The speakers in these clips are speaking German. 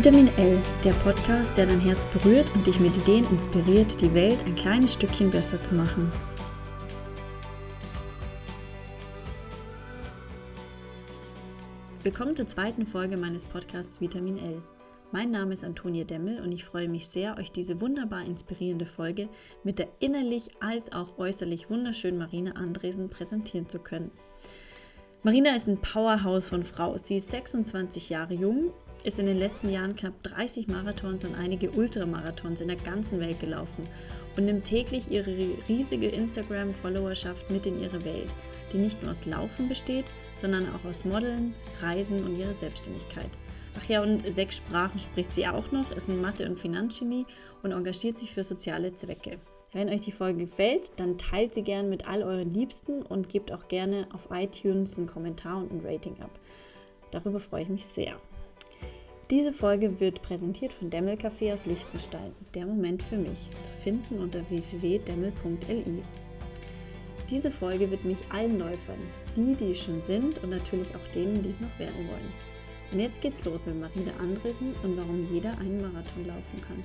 Vitamin L, der Podcast, der dein Herz berührt und dich mit Ideen inspiriert, die Welt ein kleines Stückchen besser zu machen. Willkommen zur zweiten Folge meines Podcasts Vitamin L. Mein Name ist Antonia Demmel und ich freue mich sehr, euch diese wunderbar inspirierende Folge mit der innerlich als auch äußerlich wunderschönen Marina Andresen präsentieren zu können. Marina ist ein Powerhouse von Frau. Sie ist 26 Jahre jung ist in den letzten Jahren knapp 30 Marathons und einige Ultramarathons in der ganzen Welt gelaufen und nimmt täglich ihre riesige Instagram-Followerschaft mit in ihre Welt, die nicht nur aus Laufen besteht, sondern auch aus Modeln, Reisen und ihrer Selbstständigkeit. Ach ja, und sechs Sprachen spricht sie auch noch, ist ein Mathe- und Finanzgenie und engagiert sich für soziale Zwecke. Wenn euch die Folge gefällt, dann teilt sie gern mit all euren Liebsten und gebt auch gerne auf iTunes einen Kommentar und ein Rating ab. Darüber freue ich mich sehr. Diese Folge wird präsentiert von Demmel Café aus Liechtenstein. Der Moment für mich, zu finden unter www.demmel.li. Diese Folge wird mich allen Läufern, die, die es schon sind und natürlich auch denen, die es noch werden wollen. Und jetzt geht's los mit Marina Andresen und warum jeder einen Marathon laufen kann.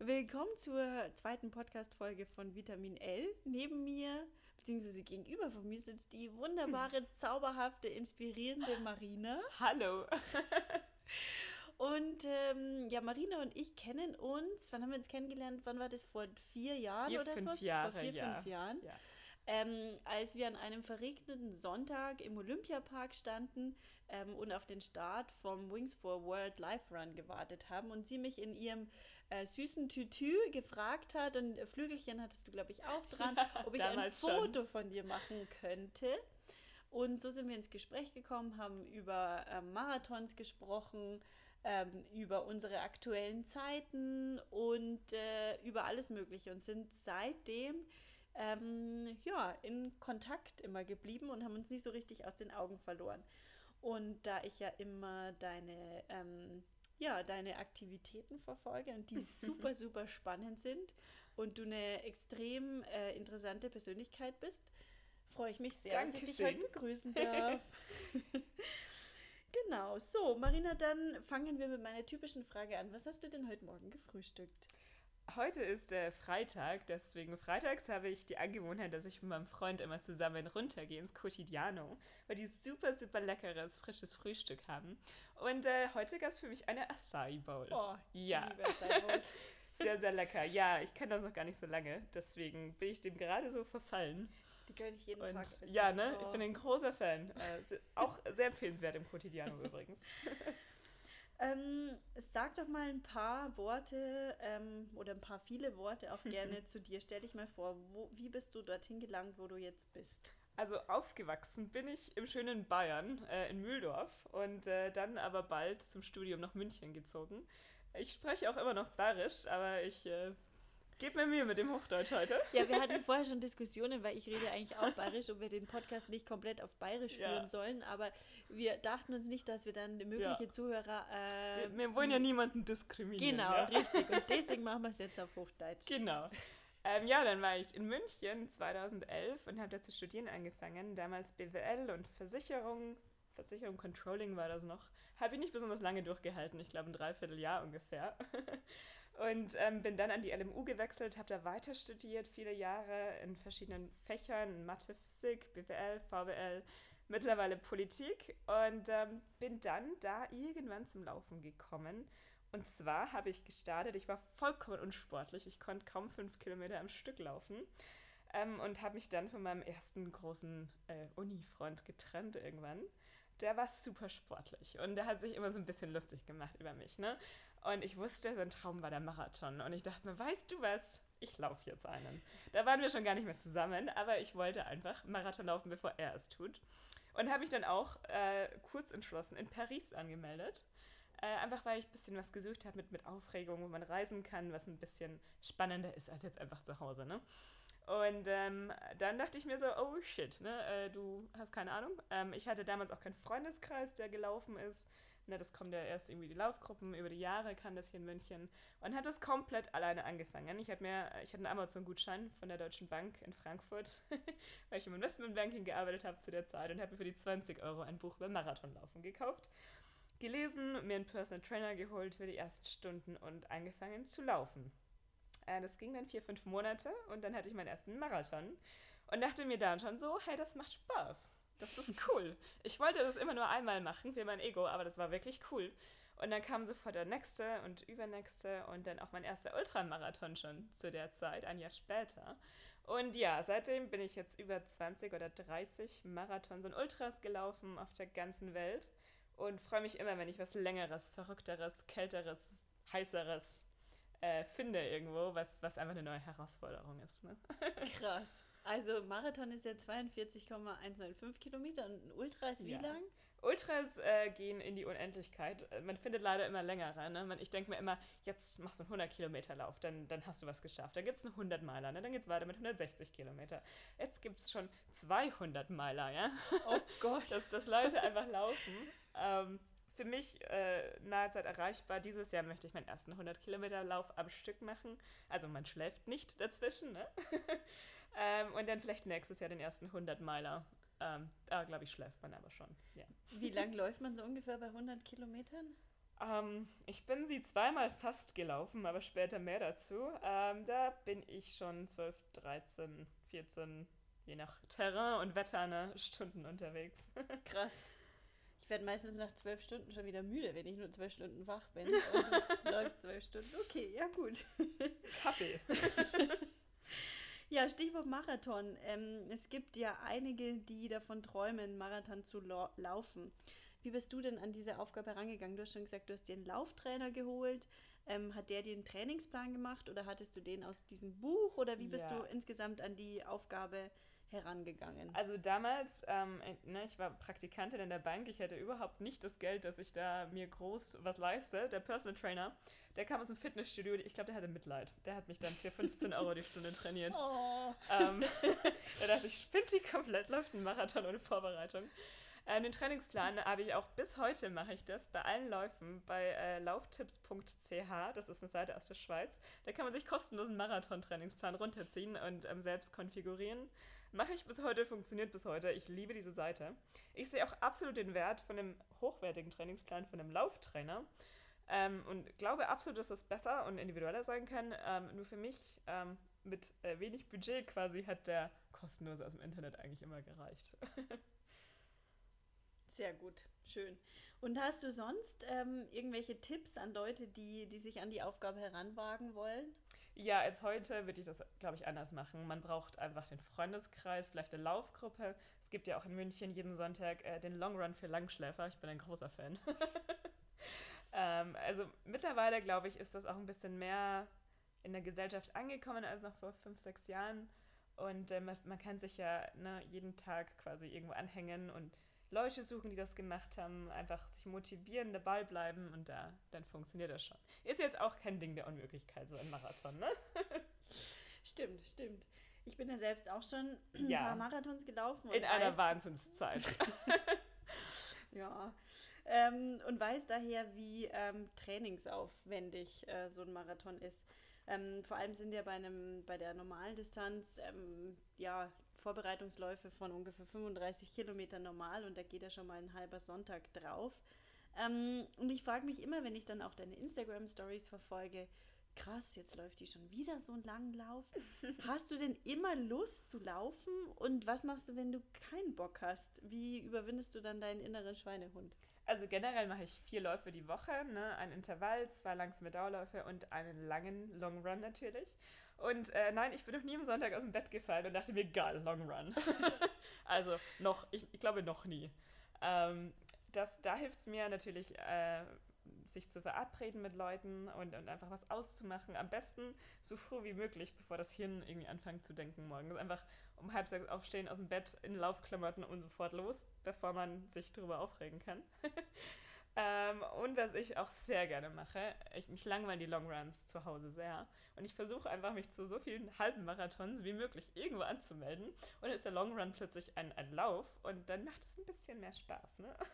Willkommen zur zweiten Podcast-Folge von Vitamin L. Neben mir beziehungsweise gegenüber von mir sitzt die wunderbare, zauberhafte, inspirierende Marina. Hallo. Und ähm, ja, Marina und ich kennen uns. Wann haben wir uns kennengelernt? Wann war das? Vor vier Jahren vier, oder fünf so? Jahre, Vor vier, ja. fünf Jahren. Ja. Ähm, als wir an einem verregneten Sonntag im Olympiapark standen ähm, und auf den Start vom Wings for World Life Run gewartet haben und sie mich in ihrem äh, süßen Tütü gefragt hat und Flügelchen hattest du, glaube ich, auch dran, ob ich ein Foto schon. von dir machen könnte. Und so sind wir ins Gespräch gekommen, haben über ähm, Marathons gesprochen, ähm, über unsere aktuellen Zeiten und äh, über alles Mögliche und sind seitdem ähm, ja, in Kontakt immer geblieben und haben uns nicht so richtig aus den Augen verloren. Und da ich ja immer deine ähm, ja, deine Aktivitäten verfolge und die super, super spannend sind und du eine extrem äh, interessante Persönlichkeit bist, freue ich mich sehr, Dankeschön. dass ich dich heute begrüßen darf. genau, so, Marina, dann fangen wir mit meiner typischen Frage an. Was hast du denn heute Morgen gefrühstückt? Heute ist äh, Freitag, deswegen freitags habe ich die Angewohnheit, dass ich mit meinem Freund immer zusammen runtergehe ins Quotidiano, weil die super, super leckeres, frisches Frühstück haben. Und äh, heute gab es für mich eine Acai Bowl. Oh, ja. sehr, sehr lecker. Ja, ich kenne das noch gar nicht so lange, deswegen bin ich dem gerade so verfallen. Die gönne ich jeden Und, Tag. Essen. Ja, ne? Oh. Ich bin ein großer Fan. Äh, auch sehr empfehlenswert im Quotidiano übrigens. Ähm, sag doch mal ein paar Worte ähm, oder ein paar viele Worte auch gerne zu dir. Stell dich mal vor, wo, wie bist du dorthin gelangt, wo du jetzt bist? Also aufgewachsen bin ich im schönen Bayern, äh, in Mühldorf und äh, dann aber bald zum Studium nach München gezogen. Ich spreche auch immer noch Bayerisch, aber ich äh, gebe mir Mühe mit dem Hochdeutsch heute. Ja, wir hatten vorher schon Diskussionen, weil ich rede eigentlich auch Bayerisch, ob wir den Podcast nicht komplett auf Bayerisch Ja. führen sollen, aber wir dachten uns nicht, dass wir dann mögliche Ja. Zuhörer... Äh, Wir, wir wollen ja niemanden diskriminieren. Genau, ja? richtig. Und deswegen machen wir es jetzt auf Hochdeutsch. Genau. Ähm, ja, dann war ich in München 2011 und habe da zu studieren angefangen. Damals BWL und Versicherung. Versicherung Controlling war das noch. Habe ich nicht besonders lange durchgehalten, ich glaube ein Dreivierteljahr ungefähr. Und ähm, bin dann an die LMU gewechselt, habe da weiter studiert, viele Jahre in verschiedenen Fächern, Mathe, Physik, BWL, VWL, mittlerweile Politik und ähm, bin dann da irgendwann zum Laufen gekommen. Und zwar habe ich gestartet, ich war vollkommen unsportlich, ich konnte kaum fünf Kilometer am Stück laufen ähm, und habe mich dann von meinem ersten großen äh, Uni-Freund getrennt irgendwann. Der war super sportlich und der hat sich immer so ein bisschen lustig gemacht über mich. Ne? Und ich wusste, sein Traum war der Marathon. Und ich dachte mir, weißt du was? Ich laufe jetzt einen. Da waren wir schon gar nicht mehr zusammen, aber ich wollte einfach Marathon laufen, bevor er es tut. Und habe mich dann auch äh, kurz entschlossen in Paris angemeldet. Äh, einfach weil ich ein bisschen was gesucht habe mit, mit Aufregung, wo man reisen kann, was ein bisschen spannender ist als jetzt einfach zu Hause. Ne? Und ähm, dann dachte ich mir so, oh shit, ne, äh, du hast keine Ahnung. Ähm, ich hatte damals auch keinen Freundeskreis, der gelaufen ist. Ne, das kommt ja erst irgendwie die Laufgruppen, über die Jahre kam das hier in München. Und hat das komplett alleine angefangen. Ich hatte, mir, ich hatte einen Amazon-Gutschein von der Deutschen Bank in Frankfurt, weil ich im Investmentbanking gearbeitet habe zu der Zeit und habe mir für die 20 Euro ein Buch über Marathonlaufen gekauft. Gelesen, mir einen Personal Trainer geholt für die ersten Stunden und angefangen zu laufen. Äh, das ging dann vier, fünf Monate und dann hatte ich meinen ersten Marathon und dachte mir dann schon so, hey, das macht Spaß. Das ist cool. Ich wollte das immer nur einmal machen für mein Ego, aber das war wirklich cool. Und dann kam sofort der nächste und übernächste und dann auch mein erster Ultramarathon schon zu der Zeit, ein Jahr später. Und ja, seitdem bin ich jetzt über 20 oder 30 Marathons und Ultras gelaufen auf der ganzen Welt und freue mich immer, wenn ich was Längeres, Verrückteres, Kälteres, Heißeres äh, finde irgendwo, was, was einfach eine neue Herausforderung ist. Ne? Krass. Also Marathon ist ja 42,195 Kilometer und ein Ultra ist wie ja. lang? Ultras äh, gehen in die Unendlichkeit. Man findet leider immer längere. Ne? Ich denke mir immer, jetzt machst du einen 100 Kilometer Lauf, dann, dann hast du was geschafft. Dann gibt es einen 100 Meiler, ne? dann geht es weiter mit 160 Kilometer. Jetzt gibt es schon 200 Meiler, ja? Oh Gott. dass, dass Leute einfach laufen. Ähm, für mich äh, nahe Zeit erreichbar. Dieses Jahr möchte ich meinen ersten 100 Kilometer Lauf am Stück machen. Also man schläft nicht dazwischen. Ne? ähm, und dann vielleicht nächstes Jahr den ersten 100 Meiler. Ähm, da glaube ich schläft man aber schon. Ja. Wie lang läuft man so ungefähr bei 100 Kilometern? Ähm, ich bin sie zweimal fast gelaufen, aber später mehr dazu. Ähm, da bin ich schon 12, 13, 14, je nach Terrain und Wetter, ne, Stunden unterwegs. Krass werde meistens nach zwölf Stunden schon wieder müde, wenn ich nur zwölf Stunden wach bin. Und du läufst zwölf Stunden. Okay, ja gut. Kaffee. Ja, Stichwort Marathon. Ähm, es gibt ja einige, die davon träumen, Marathon zu laufen. Wie bist du denn an diese Aufgabe herangegangen? Du hast schon gesagt, du hast dir einen Lauftrainer geholt. Ähm, hat der dir einen Trainingsplan gemacht oder hattest du den aus diesem Buch? Oder wie bist ja. du insgesamt an die Aufgabe herangegangen? Also damals, ähm, ne, ich war Praktikantin in der Bank, ich hätte überhaupt nicht das Geld, dass ich da mir groß was leiste. Der Personal Trainer, der kam aus dem Fitnessstudio, ich glaube, der hatte Mitleid. Der hat mich dann für 15 Euro die Stunde trainiert. Oh. Ähm, da dachte ich, spinnt die komplett, läuft ein Marathon ohne Vorbereitung. Äh, den Trainingsplan habe ich auch bis heute mache ich das bei allen Läufen bei äh, lauftipps.ch. Das ist eine Seite aus der Schweiz. Da kann man sich kostenlos einen Marathon-Trainingsplan runterziehen und ähm, selbst konfigurieren. Mache ich bis heute, funktioniert bis heute. Ich liebe diese Seite. Ich sehe auch absolut den Wert von einem hochwertigen Trainingsplan von einem Lauftrainer. Ähm, und glaube absolut, dass das besser und individueller sein kann. Ähm, nur für mich ähm, mit äh, wenig Budget quasi hat der kostenlose aus dem Internet eigentlich immer gereicht. Sehr gut, schön. Und hast du sonst ähm, irgendwelche Tipps an Leute, die, die sich an die Aufgabe heranwagen wollen? Ja, als heute würde ich das, glaube ich, anders machen. Man braucht einfach den Freundeskreis, vielleicht eine Laufgruppe. Es gibt ja auch in München jeden Sonntag äh, den Long Run für Langschläfer. Ich bin ein großer Fan. ähm, also mittlerweile, glaube ich, ist das auch ein bisschen mehr in der Gesellschaft angekommen als noch vor fünf, sechs Jahren. Und äh, man, man, kann sich ja ne, jeden Tag quasi irgendwo anhängen und Leute suchen, die das gemacht haben, einfach sich motivieren, dabei bleiben und da, dann funktioniert das schon. Ist jetzt auch kein Ding der Unmöglichkeit, so ein Marathon, ne? stimmt, stimmt. Ich bin ja selbst auch schon ein ja. paar Marathons gelaufen. In einer Wahnsinnszeit. ja. Ähm, und weiß daher, wie ähm, trainingsaufwendig äh, so ein Marathon ist. Ähm, vor allem sind ja bei einem, bei der normalen Distanz ähm, ja Vorbereitungsläufe von ungefähr 35 Kilometern normal und da geht ja schon mal ein halber Sonntag drauf. Ähm, und ich frage mich immer, wenn ich dann auch deine Instagram-Stories verfolge, krass, jetzt läuft die schon wieder so einen langen Lauf. Hast du denn immer Lust zu laufen? Und was machst du, wenn du keinen Bock hast? Wie überwindest du dann deinen inneren Schweinehund? Also generell mache ich vier Läufe die Woche, ne? ein Intervall, zwei langsame Dauerläufe und einen langen Long Run natürlich. Und äh, nein, ich bin noch nie am Sonntag aus dem Bett gefallen und dachte mir, geil, Long Run. also noch, ich, ich, glaube noch nie. Ähm, das, da hilft es mir natürlich, äh, sich zu verabreden mit Leuten und, und einfach was auszumachen. Am besten so früh wie möglich, bevor das Hirn irgendwie anfängt zu denken morgens. Einfach um halb sechs aufstehen aus dem Bett in Laufklamotten und sofort los, bevor man sich darüber aufregen kann. Ähm, und was ich auch sehr gerne mache, ich, mich langweilen die Longruns zu Hause sehr. Und ich versuche einfach, mich zu so vielen halben Marathons wie möglich irgendwo anzumelden. Und dann ist der Longrun plötzlich ein, ein Lauf und dann macht es ein bisschen mehr Spaß. Ne?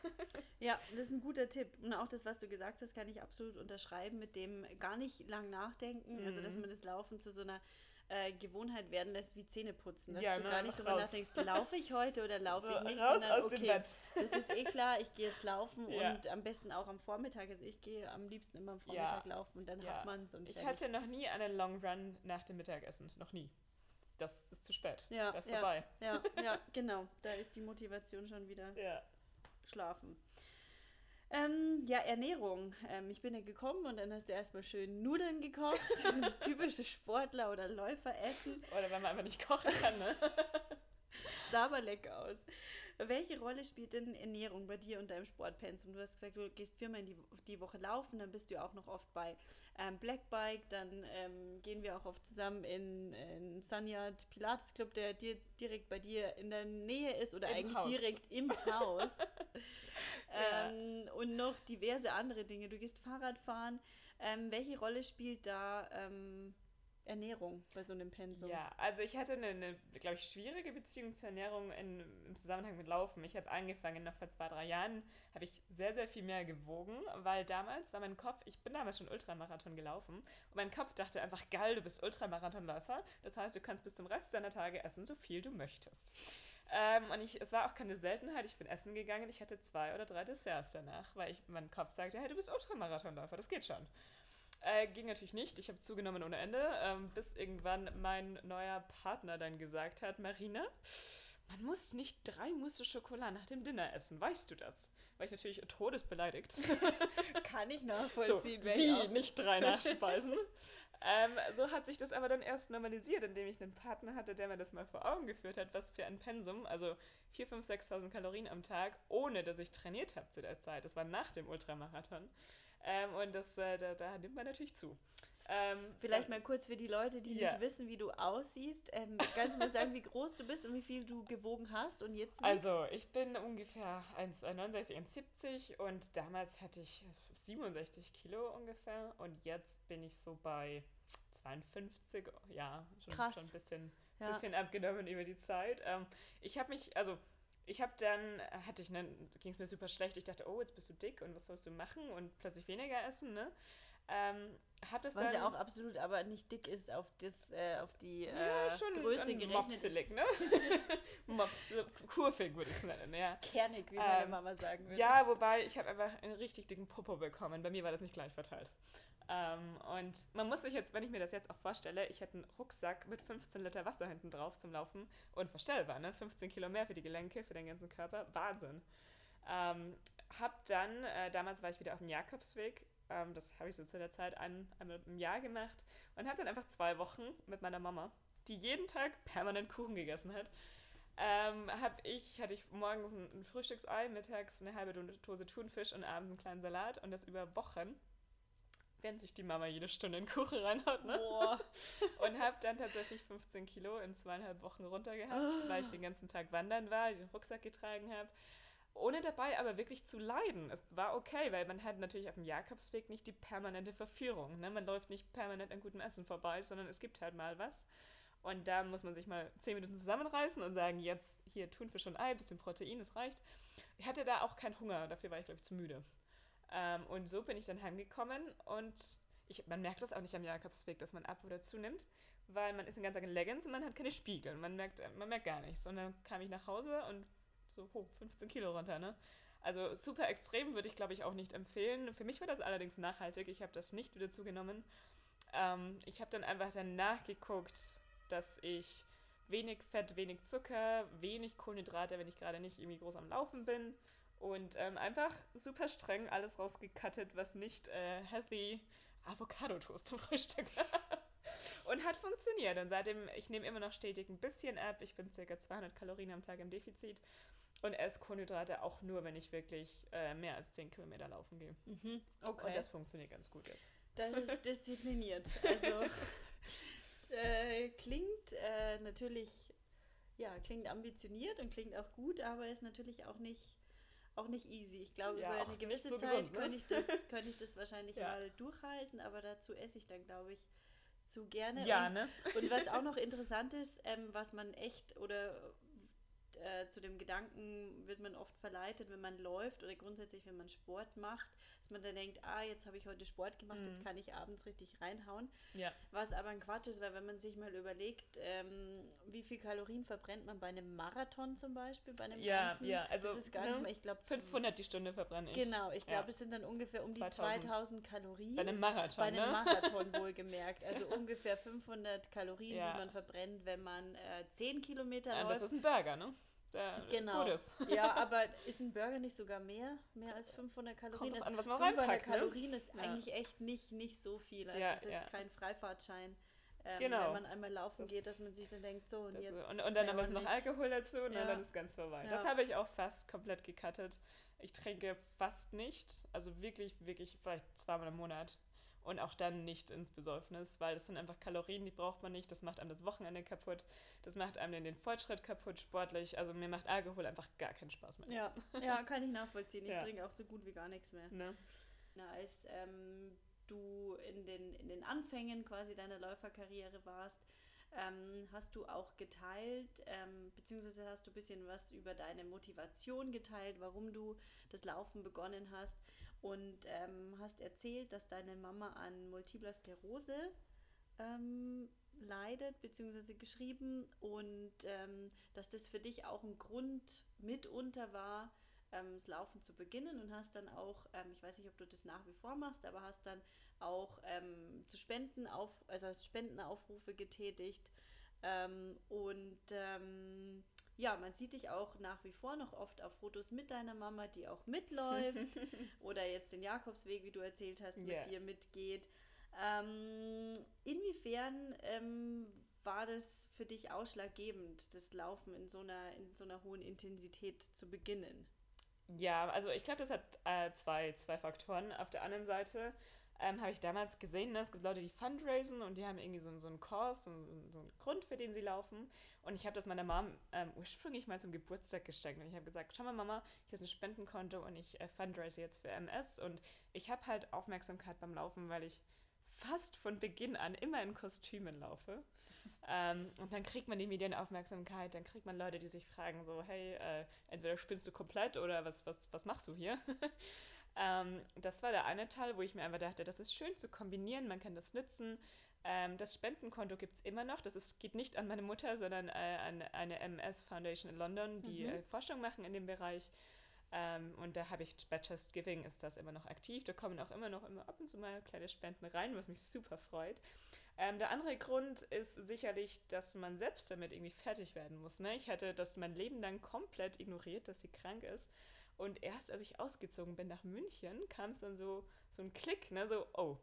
Ja, das ist ein guter Tipp. Und auch das, was du gesagt hast, kann ich absolut unterschreiben mit dem gar nicht lang nachdenken. Mhm. Also, dass mhm. man das Laufen zu so einer äh, Gewohnheit werden lässt wie Zähneputzen. Dass ja, du gar nicht darüber nachdenkst, laufe ich heute oder laufe so, ich nicht, sondern okay, das ist eh klar, ich gehe jetzt laufen ja. und am besten auch am Vormittag. Also ich gehe am liebsten immer am Vormittag ja. laufen und dann hat man es. Ich hatte noch nie einen Long Run nach dem Mittagessen. Noch nie. Das ist zu spät. Ja, das ist vorbei. Ja, ja, genau. Da ist die Motivation schon wieder schlafen. Ähm, ja, Ernährung. Ähm, ich bin ja gekommen und dann hast du erstmal schön Nudeln gekocht. das typische Sportler- oder Läuferessen. Oder wenn man einfach nicht kochen kann, ne? Sah aber lecker aus. Welche Rolle spielt denn Ernährung bei dir und deinem Sportpensum? Du hast gesagt, du gehst viermal in die, die Woche laufen, dann bist du auch noch oft bei ähm, Black Bike, dann ähm, gehen wir auch oft zusammen in, in Sanyat Pilates Club, der dir direkt bei dir in der Nähe ist oder Im eigentlich Haus. direkt im Haus. ja. ähm, und noch diverse andere Dinge. Du gehst Fahrrad fahren. Ähm, welche Rolle spielt da ähm, Ernährung bei so einem Pensum? Ja, also ich hatte eine, eine glaube ich, schwierige Beziehung zur Ernährung in, im Zusammenhang mit Laufen. Ich habe angefangen, noch vor zwei, drei Jahren habe ich sehr, sehr viel mehr gewogen, weil damals war mein Kopf, ich bin damals schon Ultramarathon gelaufen und mein Kopf dachte einfach, geil, du bist Ultramarathonläufer, das heißt, du kannst bis zum Rest deiner Tage essen, so viel du möchtest. Ähm, und ich, es war auch keine Seltenheit, ich bin essen gegangen, ich hatte zwei oder drei Desserts danach, weil ich, mein Kopf sagte, hey, du bist Ultramarathonläufer, das geht schon. Äh, ging natürlich nicht. Ich habe zugenommen ohne Ende, ähm, bis irgendwann mein neuer Partner dann gesagt hat, Marina, man muss nicht drei Mousse Schokolade nach dem Dinner essen. Weißt du das? War ich natürlich todesbeleidigt. Kann ich nachvollziehen. So, wie nicht drei Nachspeisen? ähm, so hat sich das aber dann erst normalisiert, indem ich einen Partner hatte, der mir das mal vor Augen geführt hat, was für ein Pensum, also 4.000, 5.000, 6.000 Kalorien am Tag, ohne dass ich trainiert habe zu der Zeit. Das war nach dem Ultramarathon. Ähm, und das, äh, da, da, nimmt man natürlich zu. Ähm, Vielleicht mal kurz für die Leute, die ja. nicht wissen, wie du aussiehst. Ähm, kannst du mal sagen, wie groß du bist und wie viel du gewogen hast und jetzt wiegst? Also, ich bin ungefähr 1,69, 1,70 und damals hatte ich 67 Kilo ungefähr und jetzt bin ich so bei 52, ja, schon, schon ein bisschen, ja. bisschen abgenommen über die Zeit. Ähm, ich habe mich, also ich habe dann, hatte ich, ne, ging es mir super schlecht. Ich dachte, oh, jetzt bist du dick und was sollst du machen und plötzlich weniger essen, ne? Ähm, hab das Was dann, ja auch absolut aber nicht dick ist auf, das, äh, auf die ja, äh, schon Größe gerechnet. Mopselig, ne? Mop, kurvig würde ich es nennen, ja. Kernig, wie meine ähm, Mama sagen würde. Ja, wobei ich habe einfach einen richtig dicken Popo bekommen. Bei mir war das nicht gleich verteilt. Ähm, und man muss sich jetzt, wenn ich mir das jetzt auch vorstelle, ich hätte einen Rucksack mit 15 Liter Wasser hinten drauf zum Laufen. Unvorstellbar, ne? 15 Kilo mehr für die Gelenke, für den ganzen Körper. Wahnsinn. Ähm, hab dann, äh, damals war ich wieder auf dem Jakobsweg, ähm, das habe ich so zu der Zeit ein, einmal im Jahr gemacht und habe dann einfach zwei Wochen mit meiner Mama, die jeden Tag permanent Kuchen gegessen hat, ähm, ich, hatte ich morgens ein, ein Frühstücksei, mittags eine halbe Dose Thunfisch und abends einen kleinen Salat und das über Wochen wenn sich die Mama jede Stunde in Kuchen reinhaut, ne? Boah. Und habe dann tatsächlich 15 Kilo in zweieinhalb Wochen runtergehabt, oh. weil ich den ganzen Tag wandern war, den Rucksack getragen habe. Ohne dabei aber wirklich zu leiden. Es war okay, weil man hat natürlich auf dem Jakobsweg nicht die permanente Verführung. Ne? Man läuft nicht permanent an gutem Essen vorbei, sondern es gibt halt mal was. Und da muss man sich mal 10 Minuten zusammenreißen und sagen, jetzt hier Thunfisch und Ei, bisschen Protein, das reicht. Ich hatte da auch keinen Hunger, dafür war ich, glaube ich, zu müde. Ähm, und so bin ich dann heimgekommen und ich, man merkt das auch nicht am Jakobsweg, dass man ab oder zunimmt, weil man ist in ganz langen Leggings und man hat keine Spiegel. Man merkt, man merkt gar nichts. Und dann kam ich nach Hause und so hoch, 15 Kilo runter, ne? Also super extrem würde ich, glaube ich, auch nicht empfehlen. Für mich war das allerdings nachhaltig. Ich habe das nicht wieder zugenommen. Ähm, ich habe dann einfach danach geguckt, dass ich wenig Fett, wenig Zucker, wenig Kohlenhydrate, wenn ich gerade nicht irgendwie groß am Laufen bin und ähm, einfach super streng alles rausgekattet, was nicht äh, healthy Avocado-Toast zum Frühstück Und hat funktioniert. Und seitdem, ich nehme immer noch stetig ein bisschen ab. Ich bin ca. 200 Kalorien am Tag im Defizit. Und esse Kohlenhydrate auch nur, wenn ich wirklich äh, mehr als 10 Kilometer laufen gehe. Mhm, okay. Und das funktioniert ganz gut jetzt. Das ist diszipliniert. Also äh, klingt äh, natürlich, ja, klingt ambitioniert und klingt auch gut, aber ist natürlich auch nicht auch nicht easy. Ich glaube, Ja, über eine gewisse so Zeit gesund, ne? könnte ich das, könnte ich das wahrscheinlich Ja. mal durchhalten, aber dazu esse ich dann, glaube ich, zu gerne. Ja, und, ne? und was auch noch interessant ist, ähm, was man echt oder äh, zu dem Gedanken wird man oft verleitet, wenn man läuft oder grundsätzlich, wenn man Sport macht, dass man dann denkt, ah, jetzt habe ich heute Sport gemacht, jetzt Mhm. kann ich abends richtig reinhauen. Ja. Was aber ein Quatsch ist, weil wenn man sich mal überlegt, ähm, wie viel Kalorien verbrennt man bei einem Marathon zum Beispiel, bei einem Ja, ganzen, ja, also, das ist gar ne, nicht mehr, ich glaube, 500 die Stunde verbrenne ich. Genau, ich glaube, Ja. es sind dann ungefähr um die 2000. 2000 Kalorien. Bei einem Marathon, Bei einem ne? Marathon wohlgemerkt. Also ungefähr 500 Kalorien, Ja. die man verbrennt, wenn man äh, 10 Kilometer Ja, läuft. das ist ein Burger, ne? Der Genau. gut ist. Ja, aber ist ein Burger nicht sogar mehr? Mehr als 500 Kalorien? drauf Das- an, was man 500 reinpackt, ne? Kalorien ist Ja. eigentlich echt nicht, nicht so viel. Also Ja, es ist jetzt ja. kein Freifahrtschein. Ähm, Genau. Wenn man einmal laufen Das- geht, dass man sich dann denkt, so und jetzt. und, und dann am besten noch. Alkohol dazu und Ja. dann ist ganz vorbei. Das habe ich auch fast komplett gecuttet. Ich trinke fast nicht, also wirklich, wirklich vielleicht zweimal im Monat. Und auch dann nicht ins Besäufnis, weil das sind einfach Kalorien, die braucht man nicht. Das macht einem das Wochenende kaputt. Das macht einem den, Fortschritt kaputt, sportlich. Also mir macht Alkohol einfach gar keinen Spaß mehr. Ja, ja, kann ich nachvollziehen. Ich Ja. trinke auch so gut wie gar nichts mehr. Ne? Na, als ähm, du in den, in den Anfängen quasi deiner Läuferkarriere warst, ähm, hast du auch geteilt, ähm, beziehungsweise hast du ein bisschen was über deine Motivation geteilt, warum du das Laufen begonnen hast und ähm, hast erzählt, dass deine Mama an multipler Sklerose ähm, leidet, beziehungsweise geschrieben und ähm, dass das für dich auch ein Grund mitunter war, ähm, das Laufen zu beginnen und hast dann auch, ähm, ich weiß nicht, ob du das nach wie vor machst, aber hast dann auch ähm, zu Spenden auf, also als Spendenaufrufe getätigt und ja, man sieht dich auch nach wie vor noch oft auf Fotos mit deiner Mama, die auch mitläuft oder jetzt den Jakobsweg, wie du erzählt hast, mit Ja. dir mitgeht. Ähm, inwiefern ähm, war das für dich ausschlaggebend, das Laufen in so einer, in so einer hohen Intensität zu beginnen? Ja, also ich glaube, das hat äh, zwei, zwei Faktoren. Auf der anderen Seite ähm, habe ich damals gesehen, ne, es gibt Leute, die fundraisen und die haben irgendwie so, so einen Kurs, so, so einen Grund, für den sie laufen. Und ich habe das meiner Mom ähm, ursprünglich mal zum Geburtstag geschenkt. Und ich habe gesagt, schau mal Mama, ich habe ein Spendenkonto und ich äh, fundraise jetzt für MS. Und ich habe halt Aufmerksamkeit beim Laufen, weil ich fast von Beginn an immer in Kostümen laufe. Ähm, und dann kriegt man die Medienaufmerksamkeit, dann kriegt man Leute, die sich fragen so, hey, äh, entweder spinnst du komplett oder was, was, was machst du hier? ähm, das war der eine Teil, wo ich mir einfach dachte, das ist schön zu kombinieren, man kann das nützen. Ähm, das Spendenkonto gibt es immer noch. Das ist, geht nicht an meine Mutter, sondern äh, an eine MS Foundation in London, die Mhm. äh, Forschung machen in dem Bereich. Ähm, und da habe ich bei Just Giving ist das immer noch aktiv. Da kommen auch immer noch immer ab und zu mal kleine Spenden rein, was mich super freut. Ähm, der andere Grund ist sicherlich, dass man selbst damit irgendwie fertig werden muss. Ne? Ich hatte das mein Leben lang komplett ignoriert, dass sie krank ist. Und erst als ich ausgezogen bin nach München, kam es dann so, so ein Klick, ne? so, oh,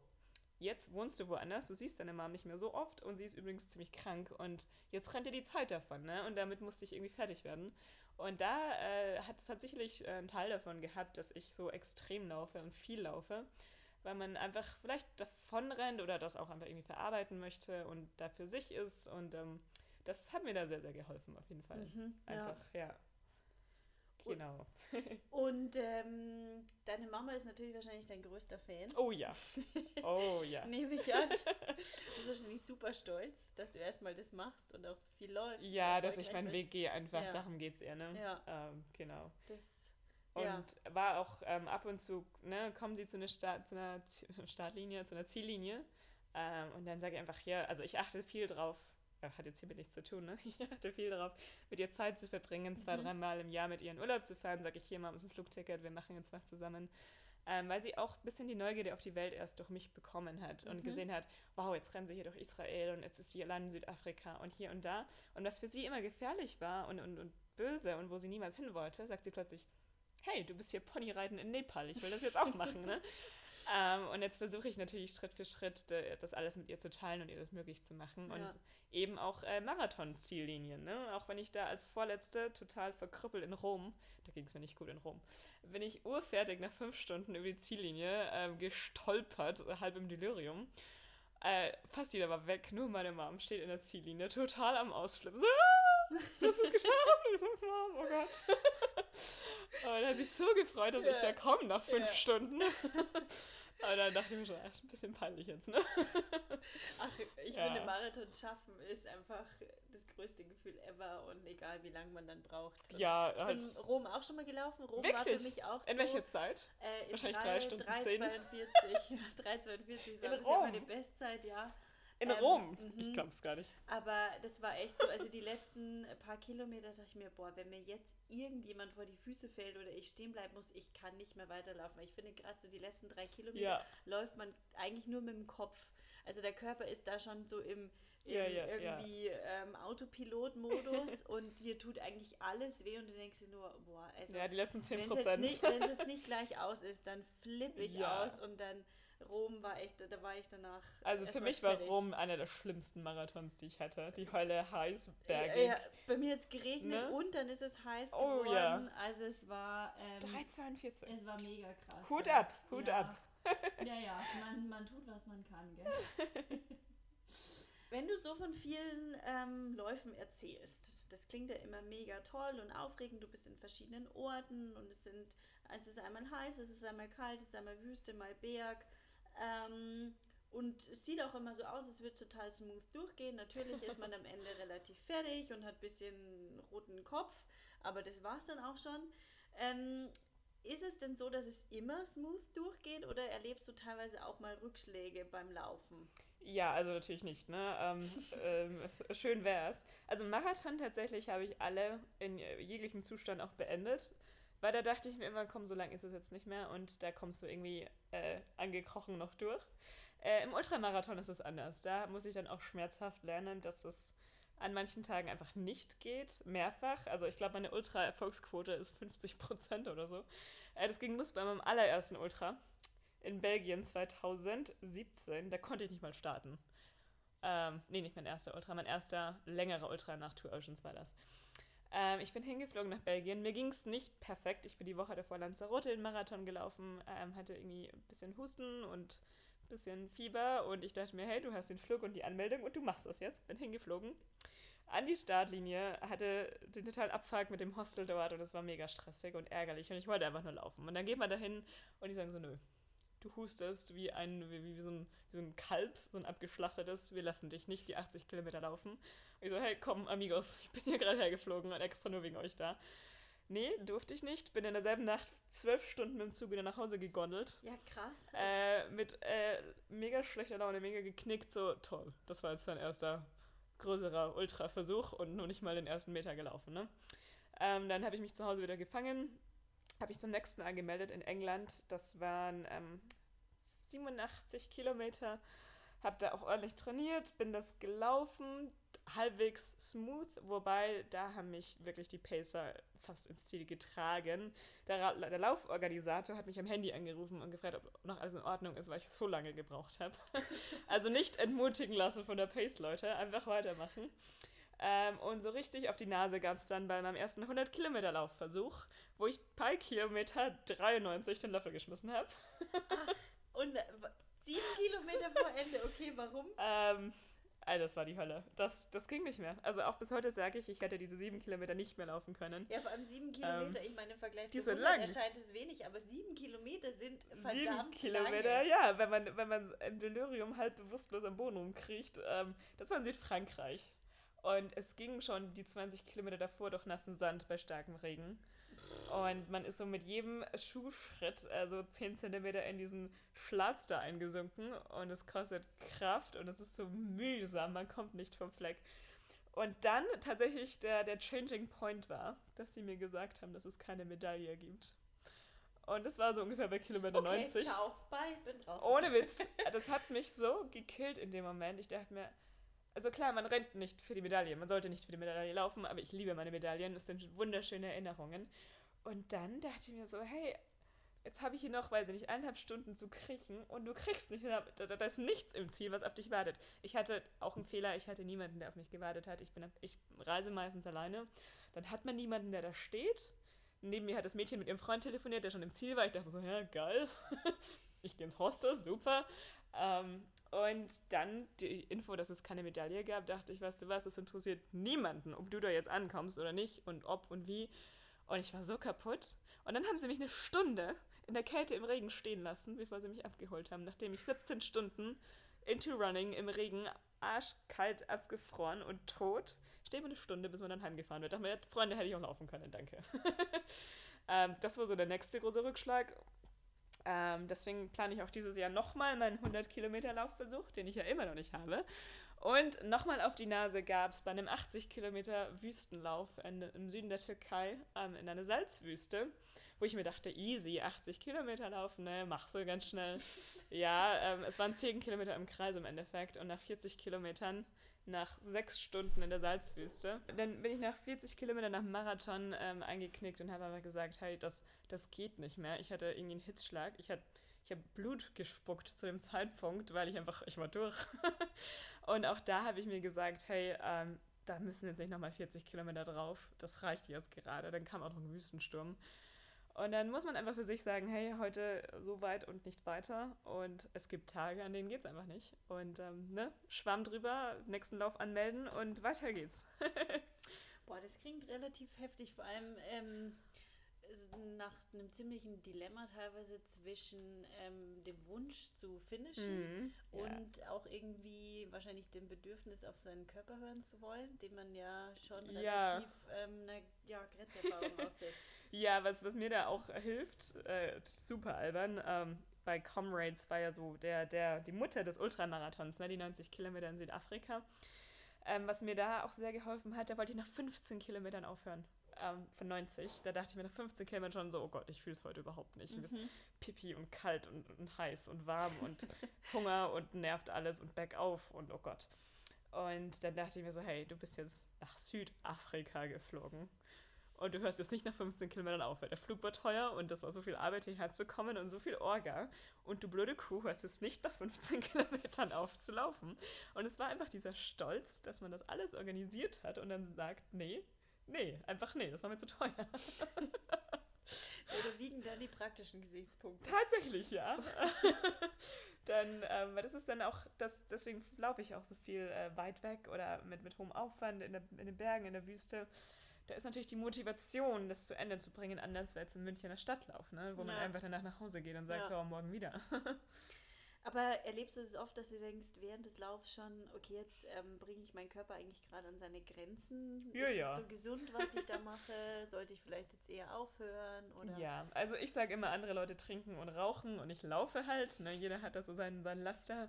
jetzt wohnst du woanders, du siehst deine Mom nicht mehr so oft und sie ist übrigens ziemlich krank und jetzt rennt dir die Zeit davon, ne? Und damit musste ich irgendwie fertig werden. Und da äh, hat es hat sicherlich äh, einen Teil davon gehabt, dass ich so extrem laufe und viel laufe, weil man einfach vielleicht davon rennt oder das auch einfach irgendwie verarbeiten möchte und da für sich ist. Und ähm, das hat mir da sehr, sehr geholfen, auf jeden Fall. Mhm, ja. Einfach, ja. Und- Genau. Und ähm, deine Mama ist natürlich wahrscheinlich dein größter Fan. Oh ja. Oh ja. Nehme ich an. Du bist wahrscheinlich super stolz, dass du erstmal das machst und auch so viel läufst. Ja, dass ich meinen. Weg gehe, einfach Ja. darum geht es eher, ne? Ja. Ähm, genau. Das, Und ja. war auch ähm, ab und zu, ne, kommen sie zu einer, Start, zu einer Startlinie, zu einer Ziellinie. Ähm, und dann sage ich einfach, ja, also ich achte viel drauf, hat jetzt hiermit nichts zu tun, ne? Ich achte viel darauf, mit ihr Zeit zu verbringen, zwei, Mhm. dreimal im Jahr mit ihr in Urlaub zu fahren, sage ich hier mal ein Flugticket, wir machen jetzt was zusammen. Ähm, weil sie auch ein bisschen die Neugierde auf die Welt erst durch mich bekommen hat und Mhm. gesehen hat, wow, jetzt rennen sie hier durch Israel und jetzt ist sie allein in Südafrika und hier und da. Und was für sie immer gefährlich war und, und, und böse und wo sie niemals hin wollte, sagt sie plötzlich, hey, du bist hier Ponyreiten in Nepal, ich will das jetzt auch machen, ne? ähm, und jetzt versuche ich natürlich Schritt für Schritt das alles mit ihr zu teilen und ihr das möglich zu machen. Und Ja. eben auch äh, Marathon-Ziellinien, ne? Auch wenn ich da als Vorletzte total verkrüppelt in Rom, da ging es mir nicht gut in Rom, bin ich urfertig nach fünf Stunden über die Ziellinie ähm, gestolpert, halb im Delirium. Äh, fast jeder war weg, nur meine Mom steht in der Ziellinie, total am Ausflippen. So, "Ah!" du hast es geschafft. Und ich so, Mom, oh Gott. Und er hat sich so gefreut, dass ja. ich da komme nach fünf ja. Stunden. Aber dann dachte ich mir schon, ach, ein bisschen peinlich jetzt, ne? Ach, ich ja. finde, Marathon schaffen ist einfach das größte Gefühl ever und egal wie lange man dann braucht. Ja, ich halt bin Rom auch schon mal gelaufen. Rom Wirklich? war für mich auch so. In welcher Zeit? Äh, Wahrscheinlich drei, drei Stunden 3,42. 3,42 war bisher meine Bestzeit, ja. In ähm, Rom? Mhm. Ich glaub's gar nicht. Aber das war echt so, also die letzten paar Kilometer dachte ich mir, boah, wenn mir jetzt irgendjemand vor die Füße fällt oder ich stehen bleiben muss, ich kann nicht mehr weiterlaufen. Weil ich finde, gerade so die letzten drei Kilometer ja. läuft man eigentlich nur mit dem Kopf. Also der Körper ist da schon so im, im ja, ja, irgendwie ähm, Autopilot-Modus und dir tut eigentlich alles weh und du denkst dir nur, boah, also ja, die letzten 10% Wenn es jetzt nicht gleich aus ist, dann flippe ich aus und dann Rom war echt, da war ich danach. Also für mich war Rom einer der schlimmsten Marathons, die ich hatte. Die Hölle heiß, bergig. Ja, bei mir hat es geregnet ne? und dann ist es heiß oh, geworden. Ja. Also es war. Ähm, 3,42. Es war mega krass. Hut ab, Hut ja. ab. ja, ja, man, man tut, was man kann, gell? Wenn du so von vielen ähm, Läufen erzählst, das klingt ja immer mega toll und aufregend. Du bist in verschiedenen Orten und es sind, es ist einmal heiß, es ist einmal kalt, es ist einmal Wüste, mal Berg. Ähm, und es sieht auch immer so aus, es wird total smooth durchgehen. Natürlich ist man am Ende relativ fertig und hat ein bisschen roten Kopf, aber das war es dann auch schon. Ähm, ist es denn so, dass es immer smooth durchgeht oder erlebst du teilweise auch mal Rückschläge beim Laufen? Ja, also natürlich nicht. Ne? Ähm, ähm, schön wär's. Also Marathon tatsächlich habe ich alle in jeglichem Zustand auch beendet. Weil da dachte ich mir immer, komm, so lange ist es jetzt nicht mehr und da kommst du irgendwie äh, angekrochen noch durch. Äh, Im Ultramarathon ist es anders. Da muss ich dann auch schmerzhaft lernen, dass es an manchen Tagen einfach nicht geht, mehrfach. Also ich glaube, meine Ultra-Erfolgsquote ist 50 Prozent oder so. Äh, das ging los bei meinem allerersten Ultra in Belgien 2017. Da konnte ich nicht mal starten. Ähm, nee, nicht mein erster Ultra, mein erster längerer Ultra nach Two Oceans war das. Ähm, ich bin hingeflogen nach Belgien. Mir ging es nicht perfekt. Ich bin die Woche davor Lanzarote in Marathon gelaufen, ähm, hatte irgendwie ein bisschen Husten und ein bisschen Fieber und ich dachte mir, hey, du hast den Flug und die Anmeldung und du machst das jetzt. Bin hingeflogen. An die Startlinie, hatte den totalen Abfuck mit dem Hostel dort und es war mega stressig und ärgerlich und ich wollte einfach nur laufen. Und dann geht man dahin und die sagen so, nö, du hustest wie ein, wie, wie, so ein, wie so ein Kalb, so ein abgeschlachtetes, wir lassen dich nicht die 80 Kilometer laufen. Ich so, hey, komm, Amigos, ich bin hier gerade hergeflogen und extra nur wegen euch da. Nee, durfte ich nicht. Bin in derselben Nacht zwölf Stunden mit dem Zug wieder nach Hause gegondelt. Ja, krass. Äh, mit äh, mega schlechter Laune, mega geknickt. So, toll. Das war jetzt dein erster größerer Ultra-Versuch und nur nicht mal den ersten Meter gelaufen. Ne? Ähm, dann habe ich mich zu Hause wieder gefangen, habe ich zum nächsten angemeldet in England. Das waren ähm, 87 Kilometer. Habe da auch ordentlich trainiert, bin das gelaufen, halbwegs smooth, wobei da haben mich wirklich die Pacer fast ins Ziel getragen. Der, der Lauforganisator hat mich am Handy angerufen und gefragt, ob noch alles in Ordnung ist, weil ich so lange gebraucht habe. also nicht entmutigen lassen von der Pace-Leute, einfach weitermachen. Ähm, und so richtig auf die Nase gab es dann bei meinem ersten 100-Kilometer-Laufversuch, wo ich bei Kilometer 93 den Löffel geschmissen habe. und äh, sieben Kilometer vor Ende, okay, warum? Ähm, Alter, das war die Hölle. Das, das ging nicht mehr. Also auch bis heute sage ich, ich hätte diese sieben Kilometer nicht mehr laufen können. Ja, vor allem sieben Kilometer, ähm, ich meine, im Vergleich zu 100 lang. erscheint es wenig, aber sieben Kilometer sind verdammt Sieben Kilometer, lange. ja, wenn man, wenn man im Delirium halb bewusstlos am Boden rumkriecht. Ähm, das war in Südfrankreich. Und es ging schon die 20 Kilometer davor durch nassen Sand bei starkem Regen. Und man ist so mit jedem Schuhschritt, also 10 Zentimeter in diesen Schlatz da eingesunken. Und es kostet Kraft und es ist so mühsam, man kommt nicht vom Fleck. Und dann tatsächlich der, der Changing Point war, dass sie mir gesagt haben, dass es keine Medaille gibt. Und das war so ungefähr bei Kilometer okay, 90. Ciao, bye, bin draußen. Ohne Witz. Das hat mich so gekillt in dem Moment. Ich dachte mir, also klar, man rennt nicht für die Medaille, man sollte nicht für die Medaille laufen, aber ich liebe meine Medaillen, das sind wunderschöne Erinnerungen. Und dann dachte ich mir so, hey, jetzt habe ich hier noch, weiß ich nicht, eineinhalb Stunden zu kriechen und du kriegst nicht, da, da, ist nichts im Ziel, was auf dich wartet. Ich hatte auch einen Fehler, ich hatte niemanden, der auf mich gewartet hat. Ich, bin, ich reise meistens alleine. Dann hat man niemanden, der da steht. Neben mir hat das Mädchen mit ihrem Freund telefoniert, der schon im Ziel war. Ich dachte so, ja, geil. ich gehe ins Hostel, super. Ähm, Und dann die Info, dass es keine Medaille gab, dachte ich, weißt du was, es interessiert niemanden, ob du da jetzt ankommst oder nicht und ob und wie. Und ich war so kaputt. Und dann haben sie mich eine Stunde in der Kälte im Regen stehen lassen, bevor sie mich abgeholt haben, nachdem ich 17 Stunden into running im Regen, arschkalt, abgefroren und tot. Stehen wir eine Stunde, bis man dann heimgefahren wird. Ich dachte mir, Freunde, hätte ich auch laufen können, danke. ähm, das war so der nächste große Rückschlag. Ähm, deswegen plane ich auch dieses Jahr nochmal meinen 100 Kilometer Laufversuch, den ich ja immer noch nicht habe. Und nochmal auf die Nase gab es bei einem 80 Kilometer Wüstenlauf in, im Süden der Türkei ähm, in einer Salzwüste, wo ich mir dachte, easy, 80 Kilometer laufen, ne, mach so ganz schnell. ja, ähm, es waren 10 Kilometer im Kreis im Endeffekt und nach 40 Kilometern nach sechs Stunden in der Salzwüste. Dann bin ich nach 40 Kilometern nach Marathon ähm, eingeknickt und habe aber gesagt, hey, das, das geht nicht mehr. Ich hatte irgendwie einen Hitzschlag. Ich hatte ich habe Blut gespuckt zu dem Zeitpunkt, weil ich einfach, ich war durch. und auch da habe ich mir gesagt, hey, ähm, da müssen jetzt nicht nochmal 40 Kilometer drauf. Das reicht jetzt gerade. Dann kam auch noch ein Wüstensturm. Und dann muss man einfach für sich sagen, hey, heute so weit und nicht weiter. Und es gibt Tage, an denen geht es einfach nicht. Und ähm, ne, Schwamm drüber, nächsten Lauf anmelden und weiter geht's. Boah, das klingt relativ heftig, vor allem ähm, nach einem ziemlichen Dilemma teilweise zwischen ähm, dem Wunsch zu finishen mm, und ja. auch irgendwie wahrscheinlich dem Bedürfnis auf seinen Körper hören zu wollen, dem man ja schon relativ ja. Ähm, eine ja, Grenzerfahrung aussetzt. Ja, was, was mir da auch hilft, äh, super albern, ähm, bei Comrades war ja so der, der, die Mutter des Ultramarathons, ne, die 90 Kilometer in Südafrika. Ähm, was mir da auch sehr geholfen hat, da wollte ich nach 15 Kilometern aufhören ähm, von 90. Da dachte ich mir nach 15 Kilometern schon so, oh Gott, ich fühle es heute überhaupt nicht. Mhm. Mir ist pipi und kalt und, und heiß und warm und Hunger und nervt alles und bergauf und oh Gott. Und dann dachte ich mir so, hey, du bist jetzt nach Südafrika geflogen. Und du hörst jetzt nicht nach 15 Kilometern auf, weil der Flug war teuer und das war so viel Arbeit, hierher zu kommen und so viel Orga. Und du blöde Kuh hörst jetzt nicht nach 15 Kilometern auf zu laufen. Und es war einfach dieser Stolz, dass man das alles organisiert hat und dann sagt, nee, Nee, einfach nee, das war mir zu teuer. Oder wiegen dann die praktischen Gesichtspunkte? Tatsächlich, ja. dann, ähm, das ist dann auch, das, deswegen laufe ich auch so viel äh, weit weg oder mit, mit hohem Aufwand in, der, in den Bergen, in der Wüste. Da ist natürlich die Motivation, das zu Ende zu bringen, anders als in München in der Stadtlauf, ne? wo ja. man einfach danach nach Hause geht und sagt, ja. oh, morgen wieder. Aber erlebst du es oft, dass du denkst, während des Laufs schon, okay, jetzt ähm, bringe ich meinen Körper eigentlich gerade an seine Grenzen? Ja, ist ja. so gesund, was ich da mache? Sollte ich vielleicht jetzt eher aufhören? Oder? Ja, also ich sage immer, andere Leute trinken und rauchen und ich laufe halt. Ne? Jeder hat da so seinen, seinen Laster.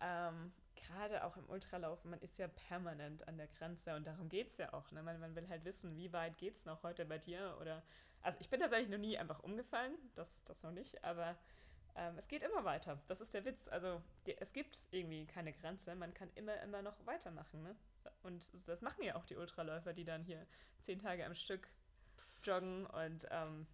Ähm, Gerade auch im Ultralaufen, man ist ja permanent an der Grenze und darum geht es ja auch. Ne? Man, man will halt wissen, wie weit geht es noch heute bei dir? Oder also ich bin tatsächlich noch nie einfach umgefallen, das, das noch nicht, aber ähm, es geht immer weiter. Das ist der Witz. Also die, es gibt irgendwie keine Grenze. Man kann immer, immer noch weitermachen. Ne? Und das machen ja auch die Ultraläufer, die dann hier zehn Tage am Stück joggen. Und ähm,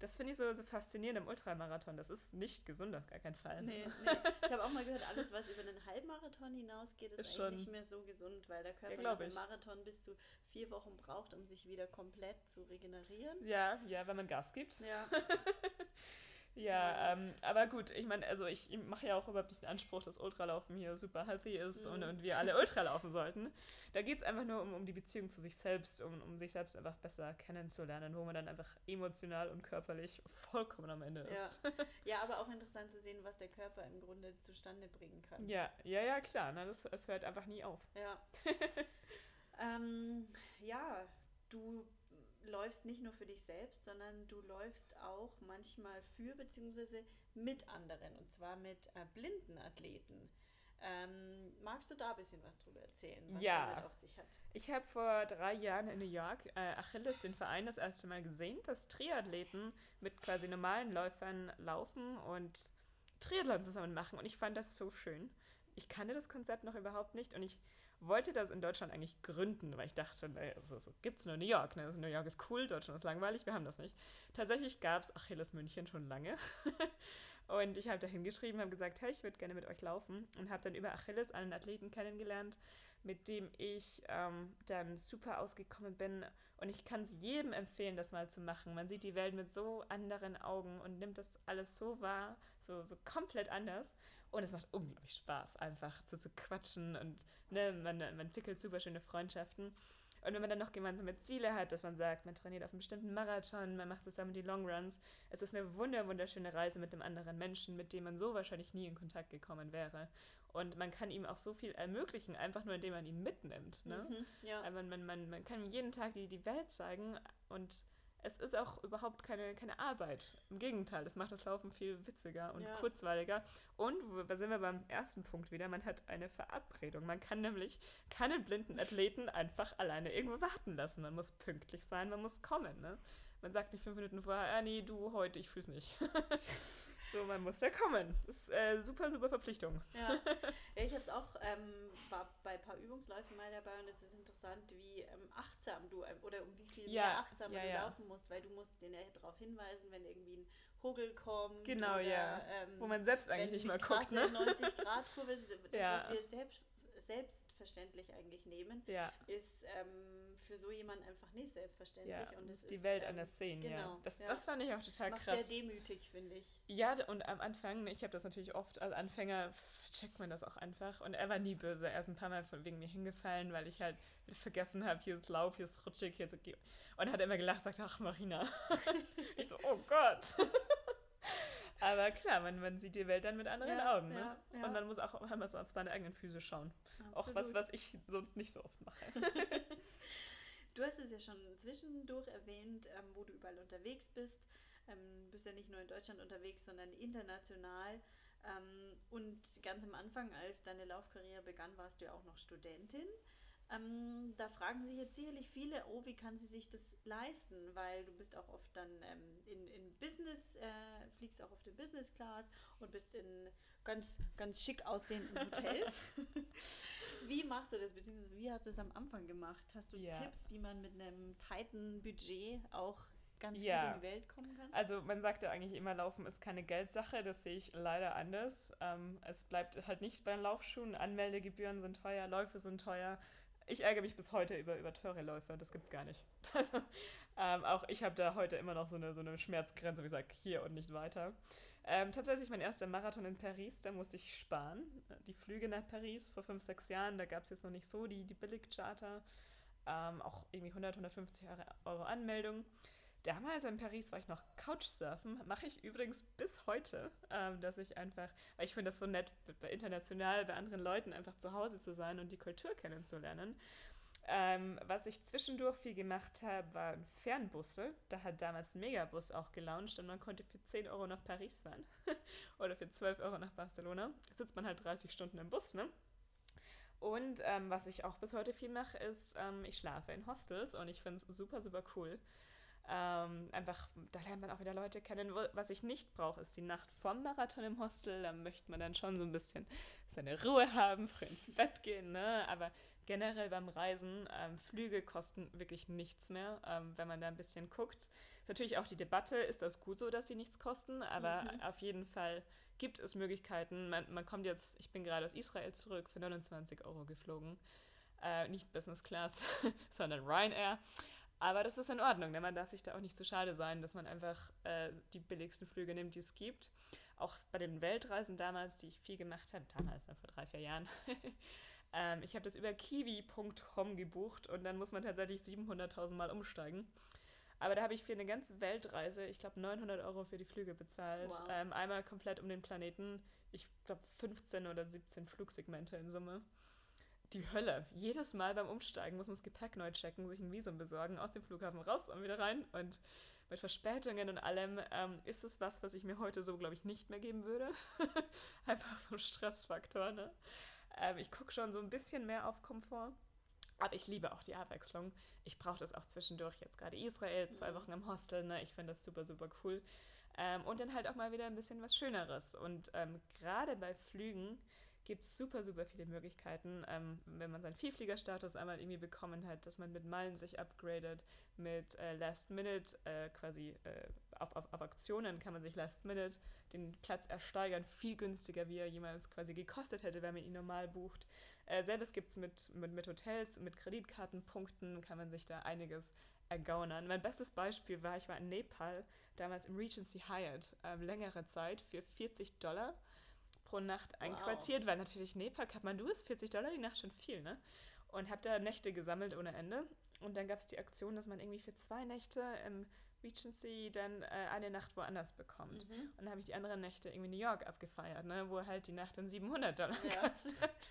das finde ich so, so faszinierend im Ultramarathon. Das ist nicht gesund auf gar keinen Fall. Nee, nee. Ich habe auch mal gehört, alles, was über einen Halbmarathon hinausgeht, ist, ist eigentlich nicht mehr so gesund, weil der Körper ja, einem Marathon bis zu vier Wochen braucht, um sich wieder komplett zu regenerieren. Ja, ja, wenn man Gas gibt. Ja. Ja, ähm, aber gut, ich meine, also ich mache ja auch überhaupt nicht den Anspruch, dass Ultralaufen hier super healthy ist mhm. und, und wir alle Ultra laufen sollten. Da geht es einfach nur um, um die Beziehung zu sich selbst, um, um sich selbst einfach besser kennenzulernen, wo man dann einfach emotional und körperlich vollkommen am Ende ist. Ja, ja aber auch interessant zu sehen, was der Körper im Grunde zustande bringen kann. Ja, ja, ja, klar. Ne? Das, das hört einfach nie auf. Ja. ähm, ja, du läufst nicht nur für dich selbst, sondern du läufst auch manchmal für bzw. mit anderen und zwar mit äh, blinden Athleten. Ähm, magst du da ein bisschen was drüber erzählen, was ja. damit auf sich hat? Ich habe vor drei Jahren in New York äh, Achilles, den Verein, das erste Mal gesehen, dass Triathleten mit quasi normalen Läufern laufen und Triathlon zusammen machen. Und ich fand das so schön. Ich kannte das Konzept noch überhaupt nicht und ich wollte das in Deutschland eigentlich gründen, weil ich dachte, naja, also, so gibt es nur New York. Ne? Also New York ist cool, Deutschland ist langweilig, wir haben das nicht. Tatsächlich gab es Achilles München schon lange. und ich habe da hingeschrieben, habe gesagt, hey, ich würde gerne mit euch laufen. Und habe dann über Achilles einen Athleten kennengelernt, mit dem ich ähm, dann super ausgekommen bin. Und ich kann es jedem empfehlen, das mal zu machen. Man sieht die Welt mit so anderen Augen und nimmt das alles so wahr, so, so komplett anders. Und es macht unglaublich Spaß, einfach so zu quatschen und ne, man, man entwickelt super schöne Freundschaften. Und wenn man dann noch gemeinsame Ziele hat, dass man sagt, man trainiert auf einem bestimmten Marathon, man macht zusammen die Long Runs, es ist eine wunder wunderschöne Reise mit einem anderen Menschen, mit dem man so wahrscheinlich nie in Kontakt gekommen wäre. Und man kann ihm auch so viel ermöglichen, einfach nur indem man ihn mitnimmt. Ne? Mhm, ja. man, man, man, man kann ihm jeden Tag die, die Welt zeigen und es ist auch überhaupt keine, keine Arbeit. Im Gegenteil, das macht das Laufen viel witziger und ja. kurzweiliger. Und da sind wir beim ersten Punkt wieder, man hat eine Verabredung. Man kann nämlich keinen blinden Athleten einfach alleine irgendwo warten lassen. Man muss pünktlich sein, man muss kommen. Ne? Man sagt nicht fünf Minuten vorher, ah, nee, du heute, ich fühl's nicht. So, man muss ja kommen. Das ist äh, super, super Verpflichtung. Ja, ja ich habe auch, ähm, war bei ein paar Übungsläufen mal dabei und es ist interessant, wie ähm, achtsam du ähm, oder um wie viel ja, mehr achtsam ja, du ja. laufen musst, weil du musst den ja darauf hinweisen, wenn irgendwie ein Huggel kommt. Genau, oder, ja. Ähm, Wo man selbst eigentlich nicht mal guckt. Ne? 90 Grad Kurve, das, was wir selbst selbstverständlich eigentlich nehmen, ja. ist ähm, für so jemanden einfach nicht selbstverständlich. Ja, und es die ist, Welt ähm, anders sehen, genau, ja. Das, ja. das fand ich auch total Macht krass. sehr demütig, finde ich. Ja, und am Anfang, ich habe das natürlich oft als Anfänger, checkt man das auch einfach. Und er war nie böse. Er ist ein paar Mal wegen mir hingefallen, weil ich halt vergessen habe, hier ist Laub, hier ist rutschig, hier ist... Und er hat immer gelacht, sagt, ach Marina. ich so, oh Gott. Aber klar, man, man sieht die Welt dann mit anderen ja, Augen. Ne? Ja. Und man muss auch einmal so auf seine eigenen Füße schauen. Absolut. Auch was, was ich sonst nicht so oft mache. du hast es ja schon zwischendurch erwähnt, ähm, wo du überall unterwegs bist. Ähm, bist ja nicht nur in Deutschland unterwegs, sondern international. Ähm, und ganz am Anfang, als deine Laufkarriere begann, warst du ja auch noch Studentin. Ähm, da fragen sich jetzt sicherlich viele, oh, wie kann sie sich das leisten? Weil du bist auch oft dann ähm, in, in Business, äh, fliegst auch auf der Business Class und bist in ganz, ganz schick aussehenden Hotels. wie machst du das, beziehungsweise wie hast du es am Anfang gemacht? Hast du ja. Tipps, wie man mit einem tighten Budget auch ganz ja. gut in die Welt kommen kann? Also man sagt ja eigentlich immer, Laufen ist keine Geldsache, das sehe ich leider anders. Ähm, es bleibt halt nicht bei den Laufschuhen, Anmeldegebühren sind teuer, Läufe sind teuer, ich ärgere mich bis heute über, über teure Läufe. Das gibt's gar nicht. Also, ähm, auch ich habe da heute immer noch so eine, so eine Schmerzgrenze, wie sage, hier und nicht weiter. Ähm, tatsächlich mein erster Marathon in Paris, da musste ich sparen. Die Flüge nach Paris vor fünf, sechs Jahren, da gab es jetzt noch nicht so die, die Billigcharter. Ähm, auch irgendwie 100, 150 Euro Anmeldung. Damals in Paris war ich noch Couchsurfen. Mache ich übrigens bis heute, ähm, dass ich einfach, weil ich finde das so nett, international bei anderen Leuten einfach zu Hause zu sein und die Kultur kennenzulernen. Ähm, was ich zwischendurch viel gemacht habe, waren Fernbusse. Da hat damals Megabus auch gelauncht und man konnte für 10 Euro nach Paris fahren oder für 12 Euro nach Barcelona. Da sitzt man halt 30 Stunden im Bus, ne? Und ähm, was ich auch bis heute viel mache, ist, ähm, ich schlafe in Hostels und ich finde es super, super cool. Ähm, einfach, da lernt man auch wieder Leute kennen. Was ich nicht brauche, ist die Nacht vom Marathon im Hostel. Da möchte man dann schon so ein bisschen seine Ruhe haben, früh ins Bett gehen. Ne? Aber generell beim Reisen, ähm, Flüge kosten wirklich nichts mehr, ähm, wenn man da ein bisschen guckt. Ist natürlich auch die Debatte, ist das gut so, dass sie nichts kosten, aber mhm. auf jeden Fall gibt es Möglichkeiten. Man, man, kommt jetzt, ich bin gerade aus Israel zurück, für 29 Euro geflogen. Äh, nicht Business Class, sondern Ryanair. Aber das ist in Ordnung, denn man darf sich da auch nicht zu schade sein, dass man einfach äh, die billigsten Flüge nimmt, die es gibt. Auch bei den Weltreisen damals, die ich viel gemacht habe, damals, vor drei, vier Jahren, ähm, ich habe das über kiwi.com gebucht und dann muss man tatsächlich 700.000 Mal umsteigen. Aber da habe ich für eine ganze Weltreise, ich glaube, 900 Euro für die Flüge bezahlt. Wow. Ähm, einmal komplett um den Planeten. Ich glaube, 15 oder 17 Flugsegmente in Summe die Hölle. Jedes Mal beim Umsteigen muss man das Gepäck neu checken, sich ein Visum besorgen, aus dem Flughafen raus und wieder rein. Und mit Verspätungen und allem ähm, ist es was, was ich mir heute so, glaube ich, nicht mehr geben würde. Einfach vom Stressfaktor. Ne? Ähm, ich gucke schon so ein bisschen mehr auf Komfort. Aber ich liebe auch die Abwechslung. Ich brauche das auch zwischendurch. Jetzt gerade Israel, zwei mhm. Wochen im Hostel. Ne? Ich finde das super, super cool. Ähm, und dann halt auch mal wieder ein bisschen was Schöneres. Und ähm, gerade bei Flügen gibt es super, super viele Möglichkeiten, ähm, wenn man seinen Vielfliegerstatus einmal irgendwie bekommen hat, dass man mit Meilen sich upgradet, mit äh, Last Minute äh, quasi äh, auf, auf, auf Aktionen kann man sich Last Minute den Platz ersteigern, viel günstiger, wie er jemals quasi gekostet hätte, wenn man ihn normal bucht. Äh, selbes gibt es mit, mit, mit Hotels, mit Kreditkartenpunkten kann man sich da einiges ergaunern. Mein bestes Beispiel war, ich war in Nepal, damals im Regency Hyatt, ähm, längere Zeit für 40 Dollar pro Nacht einquartiert, wow. weil natürlich Nepal, Kathmandu ist 40 Dollar die Nacht schon viel, ne? Und habe da Nächte gesammelt ohne Ende. Und dann gab es die Aktion, dass man irgendwie für zwei Nächte im Regency dann äh, eine Nacht woanders bekommt. Mhm. Und dann habe ich die anderen Nächte irgendwie New York abgefeiert, ne, wo halt die Nacht dann 700 Dollar ja. kostet.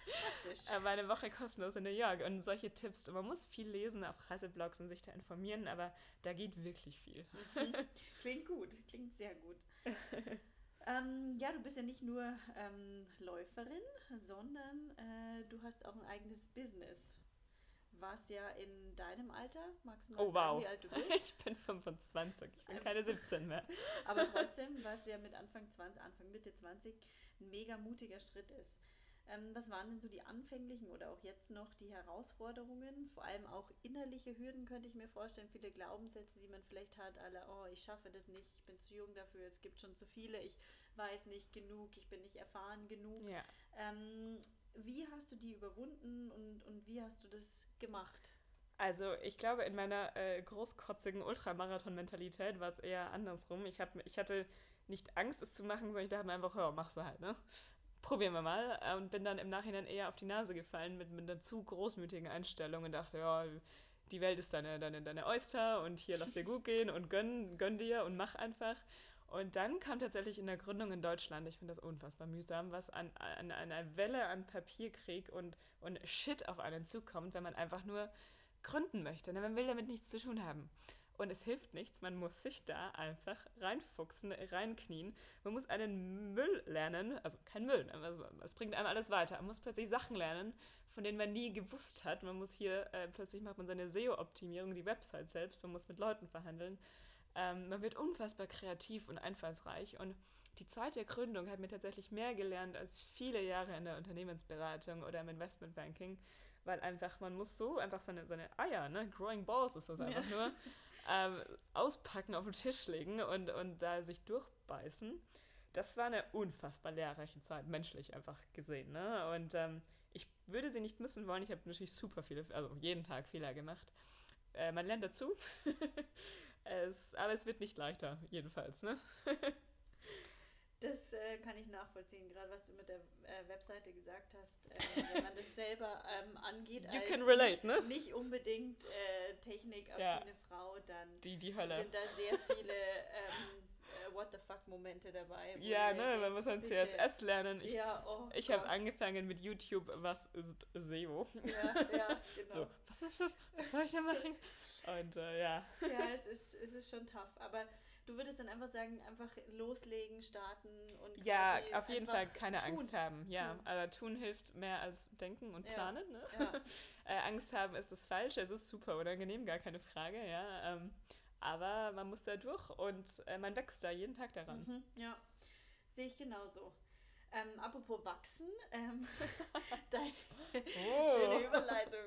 aber eine Woche kostenlos in New York. Und solche Tipps. Und man muss viel lesen auf Reiseblogs und sich da informieren, aber da geht wirklich viel. Mhm. Klingt gut, klingt sehr gut. ähm, ja, du bist ja nicht nur ähm, Läuferin, sondern äh, du hast auch ein eigenes Business warst ja in deinem Alter. Magst du mal oh, sagen, wow. wie alt du bist? ich bin 25, ich bin ähm, keine 17 mehr. Aber trotzdem, was ja mit Anfang 20, Anfang Mitte 20 ein mega mutiger Schritt ist. Ähm, was waren denn so die anfänglichen oder auch jetzt noch die Herausforderungen? Vor allem auch innerliche Hürden könnte ich mir vorstellen, viele Glaubenssätze, die man vielleicht hat, alle, oh, ich schaffe das nicht, ich bin zu jung dafür, es gibt schon zu viele, ich weiß nicht genug, ich bin nicht erfahren genug. Ja. Ähm, wie hast du die überwunden und, und wie hast du das gemacht? Also ich glaube, in meiner äh, großkotzigen Ultramarathon-Mentalität war es eher andersrum. Ich, hab, ich hatte nicht Angst, es zu machen, sondern ich dachte mir einfach, ja, mach so halt, ne? Probieren wir mal. Und bin dann im Nachhinein eher auf die Nase gefallen mit, mit einer zu großmütigen Einstellung und dachte, ja, die Welt ist deine, deine, deine Oyster und hier lass dir gut gehen und gönn, gönn dir und mach einfach. Und dann kam tatsächlich in der Gründung in Deutschland, ich finde das unfassbar mühsam, was an, an, an einer Welle an Papierkrieg und, und Shit auf einen zukommt, wenn man einfach nur gründen möchte. Ne? Man will damit nichts zu tun haben. Und es hilft nichts, man muss sich da einfach reinfuchsen, reinknien. Man muss einen Müll lernen, also kein Müll, ne? also es bringt einem alles weiter. Man muss plötzlich Sachen lernen, von denen man nie gewusst hat. Man muss hier, äh, plötzlich macht man seine SEO-Optimierung, die Website selbst, man muss mit Leuten verhandeln. Ähm, man wird unfassbar kreativ und einfallsreich und die Zeit der Gründung hat mir tatsächlich mehr gelernt als viele Jahre in der Unternehmensberatung oder im Investmentbanking, weil einfach man muss so einfach seine, seine Eier, ne, Growing Balls ist das einfach ja. nur, ähm, auspacken, auf den Tisch legen und, und da sich durchbeißen. Das war eine unfassbar lehrreiche Zeit, menschlich einfach gesehen. Ne? Und ähm, ich würde sie nicht missen wollen. Ich habe natürlich super viele, also jeden Tag Fehler gemacht. Äh, man lernt dazu. Es, aber es wird nicht leichter, jedenfalls, ne? Das äh, kann ich nachvollziehen, gerade was du mit der äh, Webseite gesagt hast. Äh, wenn man das selber ähm, angeht, you als can relate, nicht, ne? nicht unbedingt äh, technikaffine ja. Frau, dann die, die sind da sehr viele ähm, äh, What the fuck Momente dabei. Ja, ne, man muss dann CSS lernen. Ich, ja, oh ich habe angefangen mit YouTube, was ist SEO? Ja, ja, genau. So, was ist das? Was soll ich da machen? Und äh, ja. Ja, es ist, es ist schon tough. Aber du würdest dann einfach sagen, einfach loslegen, starten und Ja, auf jeden Fall keine tun. Angst haben. Ja, tun. aber tun hilft mehr als denken und planen. Ja. Ne? Ja. äh, Angst haben ist das Falsche. Es ist super unangenehm, gar keine Frage. Ja, ähm, aber man muss da durch und äh, man wächst da jeden Tag daran. Mhm, ja, sehe ich genauso. Ähm, apropos wachsen, ähm, dein, oh. schöne Überleitung.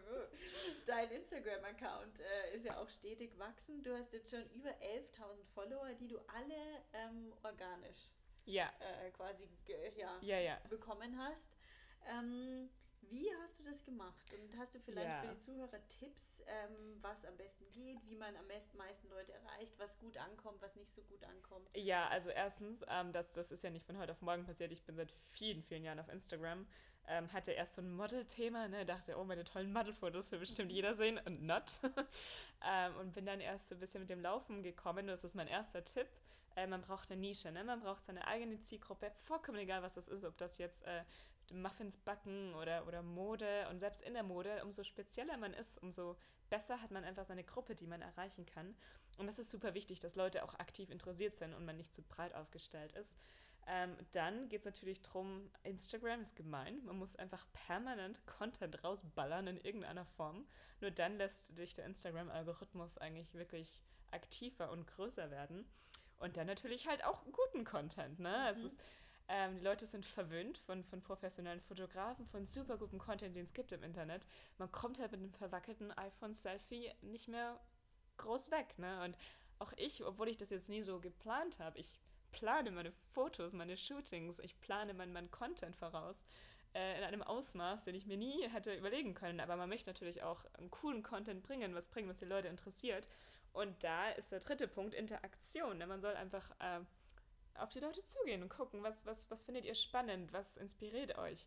Instagram-Account äh, ist ja auch stetig wachsen. Du hast jetzt schon über 11.000 Follower, die du alle ähm, organisch ja. Äh, quasi ja, ja, ja. bekommen hast. Ähm, wie hast du das gemacht? Und hast du vielleicht ja. für die Zuhörer Tipps, ähm, was am besten geht, wie man am besten meisten Leute erreicht, was gut ankommt, was nicht so gut ankommt? Ja, also erstens, ähm, das, das ist ja nicht von heute auf morgen passiert. Ich bin seit vielen, vielen Jahren auf Instagram. Ähm, hatte erst so ein Model-Thema, ne, dachte, oh, meine tollen Model-Fotos will bestimmt jeder sehen und not. ähm, und bin dann erst so ein bisschen mit dem Laufen gekommen. Das ist mein erster Tipp. Äh, man braucht eine Nische, ne? man braucht seine eigene Zielgruppe. Vollkommen egal, was das ist, ob das jetzt äh, Muffins backen oder, oder Mode. Und selbst in der Mode, umso spezieller man ist, umso besser hat man einfach seine Gruppe, die man erreichen kann. Und das ist super wichtig, dass Leute auch aktiv interessiert sind und man nicht zu breit aufgestellt ist. Ähm, dann geht es natürlich darum, Instagram ist gemein. Man muss einfach permanent Content rausballern in irgendeiner Form. Nur dann lässt dich der Instagram-Algorithmus eigentlich wirklich aktiver und größer werden. Und dann natürlich halt auch guten Content. Ne? Mhm. Es ist Ähm, die Leute sind verwöhnt von, von professionellen Fotografen, von super gutem Content, den es gibt im Internet. Man kommt halt mit einem verwackelten iPhone-Selfie nicht mehr groß weg. Ne? Und auch ich, obwohl ich das jetzt nie so geplant habe, ich plane meine Fotos, meine Shootings, ich plane mein, mein Content voraus äh, in einem Ausmaß, den ich mir nie hätte überlegen können. Aber man möchte natürlich auch einen coolen Content bringen, was bringen, was die Leute interessiert. Und da ist der dritte Punkt Interaktion. Denn man soll einfach äh, auf die Leute zugehen und gucken, was, was, was findet ihr spannend, was inspiriert euch.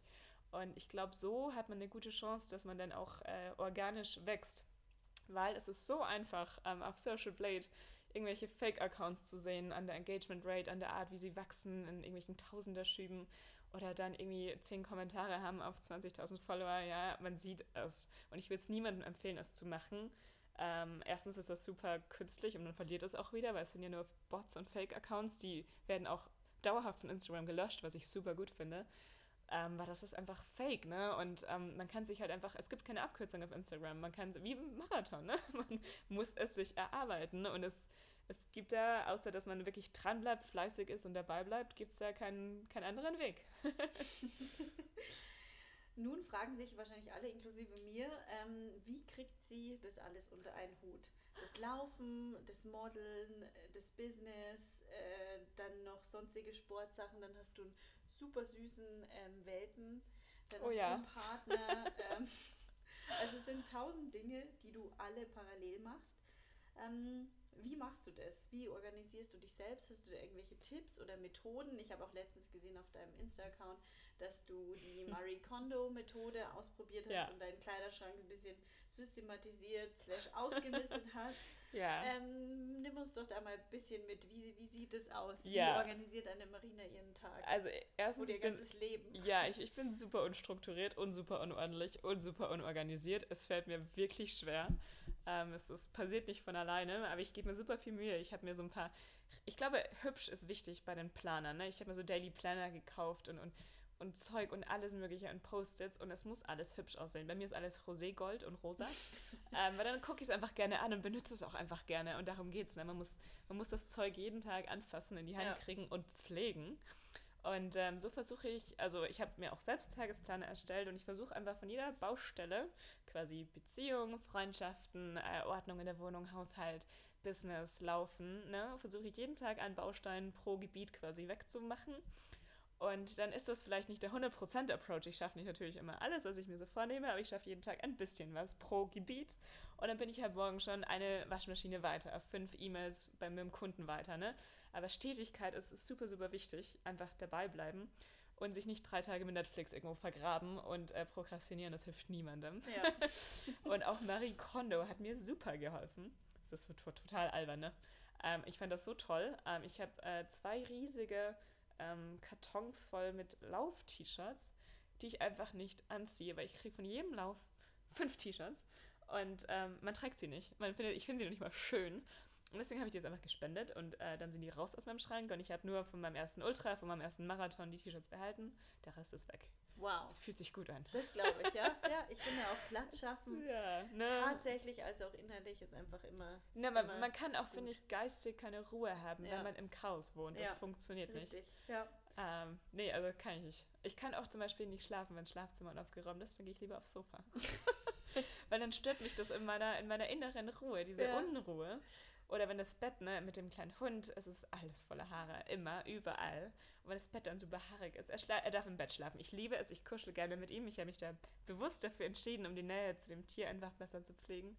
Und ich glaube, so hat man eine gute Chance, dass man dann auch äh, organisch wächst. Weil es ist so einfach, ähm, auf Social Blade irgendwelche Fake-Accounts zu sehen, an der Engagement Rate, an der Art, wie sie wachsen, in irgendwelchen Tausender-Schüben oder dann irgendwie zehn Kommentare haben auf 20.000 Follower. Ja, man sieht es. Und ich würde es niemandem empfehlen, es zu machen. Ähm, erstens ist das super künstlich und man verliert es auch wieder, weil es sind ja nur Bots und Fake-Accounts, die werden auch dauerhaft von Instagram gelöscht, was ich super gut finde. Ähm, weil das ist einfach fake, ne? Und ähm, man kann sich halt einfach, es gibt keine Abkürzung auf Instagram. Man kann, wie im Marathon, ne? Man muss es sich erarbeiten und es, es gibt da, außer dass man wirklich dran bleibt, fleißig ist und dabei bleibt, gibt es da keinen, keinen anderen Weg. Nun fragen sich wahrscheinlich alle, inklusive mir, ähm, wie kriegt sie das alles unter einen Hut? Das Laufen, das Modeln, das Business, äh, dann noch sonstige Sportsachen, dann hast du einen super süßen ähm, Welpen, dann oh hast ja. du einen Partner. ähm, also es sind tausend Dinge, die du alle parallel machst. Ähm, wie machst du das? Wie organisierst du dich selbst? Hast du da irgendwelche Tipps oder Methoden? Ich habe auch letztens gesehen auf deinem Insta-Account, dass du die Marie Kondo-Methode ausprobiert hast ja. und deinen Kleiderschrank ein bisschen systematisiert slash ausgemistet hast. Ja. Ähm, nimm uns doch da mal ein bisschen mit. Wie, wie sieht es aus? Ja. Wie organisiert eine Marina ihren Tag? Also erstens Oder ihr ganzes bin, Leben. Ja, ich, ich bin super unstrukturiert und super unordentlich und super unorganisiert. Es fällt mir wirklich schwer. Ähm, es, es passiert nicht von alleine, aber ich gebe mir super viel Mühe. Ich habe mir so ein paar, ich glaube, hübsch ist wichtig bei den Planern. Ne? Ich habe mir so Daily Planner gekauft und, und und Zeug und alles mögliche und Post-its und es muss alles hübsch aussehen. Bei mir ist alles Rosé-Gold und rosa. ähm, weil dann gucke ich es einfach gerne an und benutze es auch einfach gerne und darum geht es. Ne? Man, muss, man muss das Zeug jeden Tag anfassen, in die Hand ja. kriegen und pflegen. Und ähm, so versuche ich, also ich habe mir auch selbst Tagespläne erstellt und ich versuche einfach von jeder Baustelle, quasi Beziehung, Freundschaften, äh, Ordnung in der Wohnung, Haushalt, Business, Laufen, ne, versuche ich jeden Tag einen Baustein pro Gebiet quasi wegzumachen und dann ist das vielleicht nicht der 100% Approach. Ich schaffe nicht natürlich immer alles, was ich mir so vornehme, aber ich schaffe jeden Tag ein bisschen was pro Gebiet. Und dann bin ich halt morgen schon eine Waschmaschine weiter, fünf E-Mails bei meinem Kunden weiter. Ne? Aber Stetigkeit ist, ist super, super wichtig. Einfach dabei bleiben und sich nicht drei Tage mit Netflix irgendwo vergraben und äh, prokrastinieren. Das hilft niemandem. Ja. und auch Marie Kondo hat mir super geholfen. Das ist total albern, ne? Ähm, ich fand das so toll. Ähm, ich habe äh, zwei riesige ähm, Kartons voll mit Lauf-T-Shirts, die ich einfach nicht anziehe, weil ich kriege von jedem Lauf fünf T-Shirts und ähm, man trägt sie nicht. Man findet, ich finde sie noch nicht mal schön. Und deswegen habe ich die jetzt einfach gespendet und äh, dann sind die raus aus meinem Schrank und ich habe nur von meinem ersten Ultra, von meinem ersten Marathon die T-Shirts behalten. Der Rest ist weg. Wow. Es fühlt sich gut an. Das glaube ich, ja. Ja, ich finde auch Platz schaffen. Ja, ne? Tatsächlich als auch innerlich ist einfach immer. Ne, man, immer man kann auch, finde ich, geistig keine Ruhe haben, ja. wenn man im Chaos wohnt. Das ja. funktioniert Richtig. nicht. Ja. Ähm, nee, also kann ich nicht. Ich kann auch zum Beispiel nicht schlafen, wenn das Zimmer unaufgeräumt ist, dann gehe ich lieber aufs Sofa. Weil dann stört mich das in meiner, in meiner inneren Ruhe, diese ja. Unruhe. Oder wenn das Bett, ne, mit dem kleinen Hund, es ist alles voller Haare, immer, überall. Und wenn das Bett dann super haarig ist, er, er darf im Bett schlafen. Ich liebe es, ich kuschel gerne mit ihm. Ich habe mich da bewusst dafür entschieden, um die Nähe zu dem Tier einfach besser zu pflegen.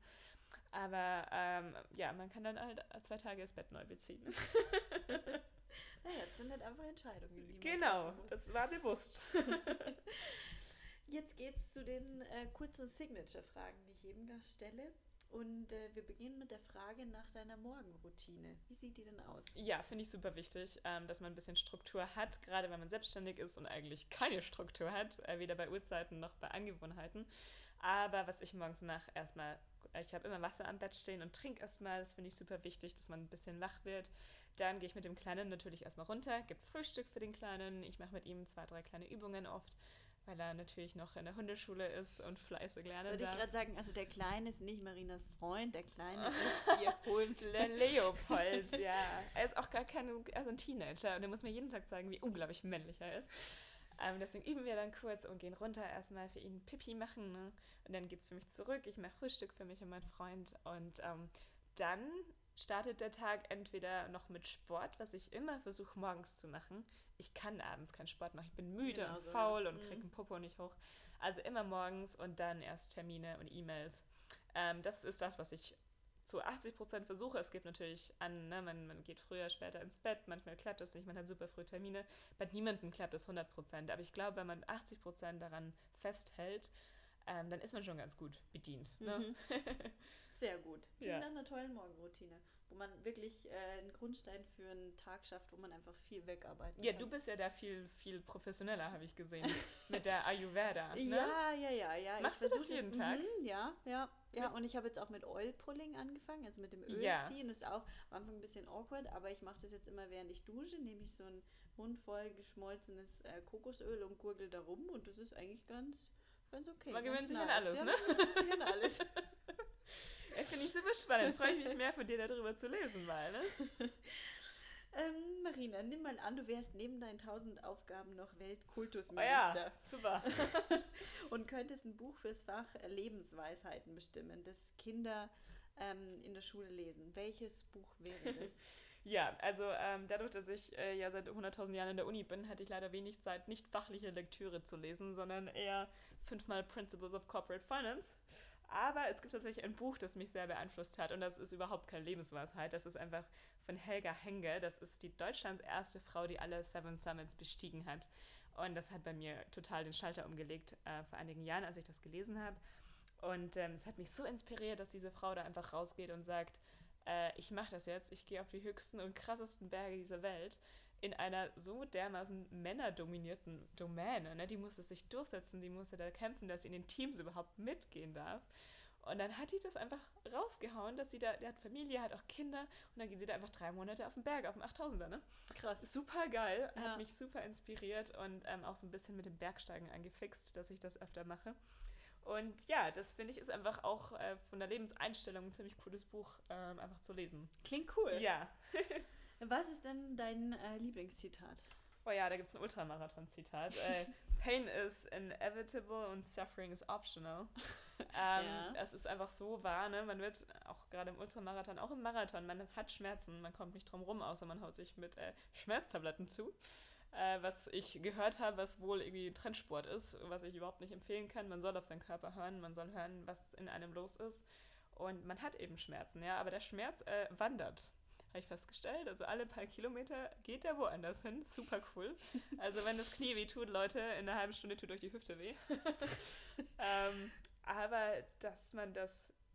Aber ähm, ja, man kann dann halt zwei Tage das Bett neu beziehen. naja, das sind halt einfach Entscheidungen, die Genau, das war bewusst. Jetzt geht's zu den äh, kurzen Signature-Fragen, die ich jedem Gast stelle. Und äh, wir beginnen mit der Frage nach deiner Morgenroutine. Wie sieht die denn aus? Ja, finde ich super wichtig, ähm, dass man ein bisschen Struktur hat, gerade wenn man selbstständig ist und eigentlich keine Struktur hat, äh, weder bei Uhrzeiten noch bei Angewohnheiten. Aber was ich morgens mache, erstmal, ich habe immer Wasser am Bett stehen und trinke erstmal. Das finde ich super wichtig, dass man ein bisschen wach wird. Dann gehe ich mit dem Kleinen natürlich erstmal runter, gebe Frühstück für den Kleinen. Ich mache mit ihm zwei, drei kleine Übungen oft weil er natürlich noch in der Hundeschule ist und fleißig lernen Würde ich darf. gerade sagen, also der Kleine ist nicht Marinas Freund, der Kleine ist ihr Hund. Leopold, ja. Er ist auch gar kein, also ein Teenager und er muss mir jeden Tag zeigen, wie unglaublich männlich er ist. Ähm, deswegen üben wir dann kurz und gehen runter, erstmal für ihn Pipi machen. Ne? Und dann geht es für mich zurück. Ich mache Frühstück für mich und meinen Freund. Und ähm, dann startet der Tag entweder noch mit Sport, was ich immer versuche morgens zu machen. Ich kann abends keinen Sport machen. Ich bin müde Genau und so, faul ja. und Mhm. kriege den Popo nicht hoch. Also immer morgens und dann erst Termine und E-Mails. Ähm, das ist das, was ich zu 80 Prozent versuche. Es gibt natürlich an, ne, man, man geht früher, später ins Bett, manchmal klappt das nicht, man hat super früh Termine. Bei niemandem klappt es 100 Prozent. Aber ich glaube, wenn man 80 Prozent daran festhält, ähm, dann ist man schon ganz gut bedient. Ne? Mhm. Sehr gut. Klingt Ja. nach einer tollen Morgenroutine, wo man wirklich äh, einen Grundstein für einen Tag schafft, wo man einfach viel wegarbeiten Ja, kann. du bist ja da viel, viel professioneller, habe ich gesehen, mit der Ayurveda. Ne? Ja, ja, ja, ja. Machst ich du das jeden Tag? Mhm, ja, ja, ja. Und ich habe jetzt auch mit Oil Pulling angefangen, also mit dem Öl Ja. ziehen. Das ist auch am Anfang ein bisschen awkward, aber ich mache das jetzt immer, während ich dusche, nehme ich so ein mundvoll geschmolzenes äh, Kokosöl und gurgel da rum und das ist eigentlich ganz, ganz okay. Man gewöhnt sich an alles, ja, ne? Man gewöhnt sich an alles. Ja, Finde ich super spannend. Freue ich mich mehr von dir darüber zu lesen mal. Ne? ähm, Marina, nimm mal an, du wärst neben deinen tausend Aufgaben noch Oh Weltkultusminister ja, super. und könntest ein Buch fürs Fach Lebensweisheiten bestimmen, das Kinder ähm, in der Schule lesen. Welches Buch wäre das? Ja, also ähm, dadurch, dass ich äh, ja seit 100.000 Jahren in der Uni bin, hatte ich leider wenig Zeit, nicht fachliche Lektüre zu lesen, sondern eher fünfmal Principles of Corporate Finance. Aber es gibt tatsächlich ein Buch, das mich sehr beeinflusst hat und das ist überhaupt keine Lebensweisheit. Das ist einfach von Helga Henge. Das ist die Deutschlands erste Frau, die alle Seven Summits bestiegen hat. Und das hat bei mir total den Schalter umgelegt äh, vor einigen Jahren, als ich das gelesen habe. Und ähm, es hat mich so inspiriert, dass diese Frau da einfach rausgeht und sagt, äh, ich mache das jetzt, ich gehe auf die höchsten und krassesten Berge dieser Welt in einer so dermaßen männerdominierten Domäne. Ne? Die musste sich durchsetzen, die musste da kämpfen, dass sie in den Teams überhaupt mitgehen darf. Und dann hat die das einfach rausgehauen, dass sie da, die hat Familie, hat auch Kinder und dann geht sie da einfach drei Monate auf den Berg, auf dem 8000er, ne? Krass. Super geil, Ja. hat mich super inspiriert und ähm, auch so ein bisschen mit dem Bergsteigen angefixt, dass ich das öfter mache. Und ja, das finde ich ist einfach auch äh, von der Lebenseinstellung ein ziemlich cooles Buch, ähm, einfach zu lesen. Klingt cool. Ja. Was ist denn dein äh, Lieblingszitat? Oh ja, da gibt es ein Ultramarathon-Zitat. äh, Pain is inevitable und suffering is optional. Ähm, Ja. Das ist einfach so wahr, ne? Man wird auch gerade im Ultramarathon, auch im Marathon, man hat Schmerzen, man kommt nicht drum rum, außer man haut sich mit äh, Schmerztabletten zu. Äh, was ich gehört habe, was wohl irgendwie Trendsport ist, was ich überhaupt nicht empfehlen kann. Man soll auf seinen Körper hören, man soll hören, was in einem los ist. Und man hat eben Schmerzen, ja, aber der Schmerz äh, wandert. Habe ich festgestellt. Also alle paar Kilometer geht der woanders hin. Super cool. Also wenn das Knie weh tut, Leute, in einer halben Stunde tut euch die Hüfte weh. ähm, aber dass man das,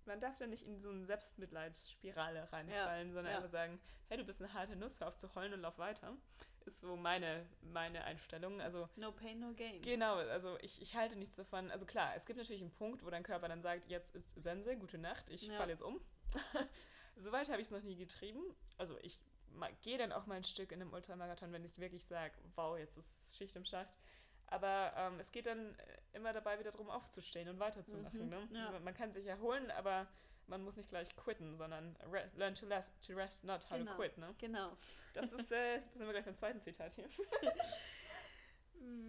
man darf da nicht in so eine Selbstmitleidsspirale reinfallen, sondern ja. einfach sagen, hey, du bist eine harte Nuss, hör auf zu heulen und lauf weiter. Ist so meine, meine Einstellung. Also No pain, no gain. Genau, also ich, ich halte nichts davon. Also klar, es gibt natürlich einen Punkt, wo dein Körper dann sagt, jetzt ist Sense, gute Nacht, ich Ja. falle jetzt um. Soweit habe ich es noch nie getrieben. Also ich gehe dann auch mal ein Stück in einem Ultramarathon, wenn ich wirklich sage, wow, jetzt ist Schicht im Schacht. Aber ähm, es geht dann äh, immer dabei wieder darum, aufzustehen und weiterzumachen. Mhm, ne? ja. Man kann sich erholen, aber man muss nicht gleich quitten, sondern re learn to, last, to rest, not how Genau. to quit. Ne? Genau. Das ist, äh, das sind wir gleich beim zweiten Zitat hier.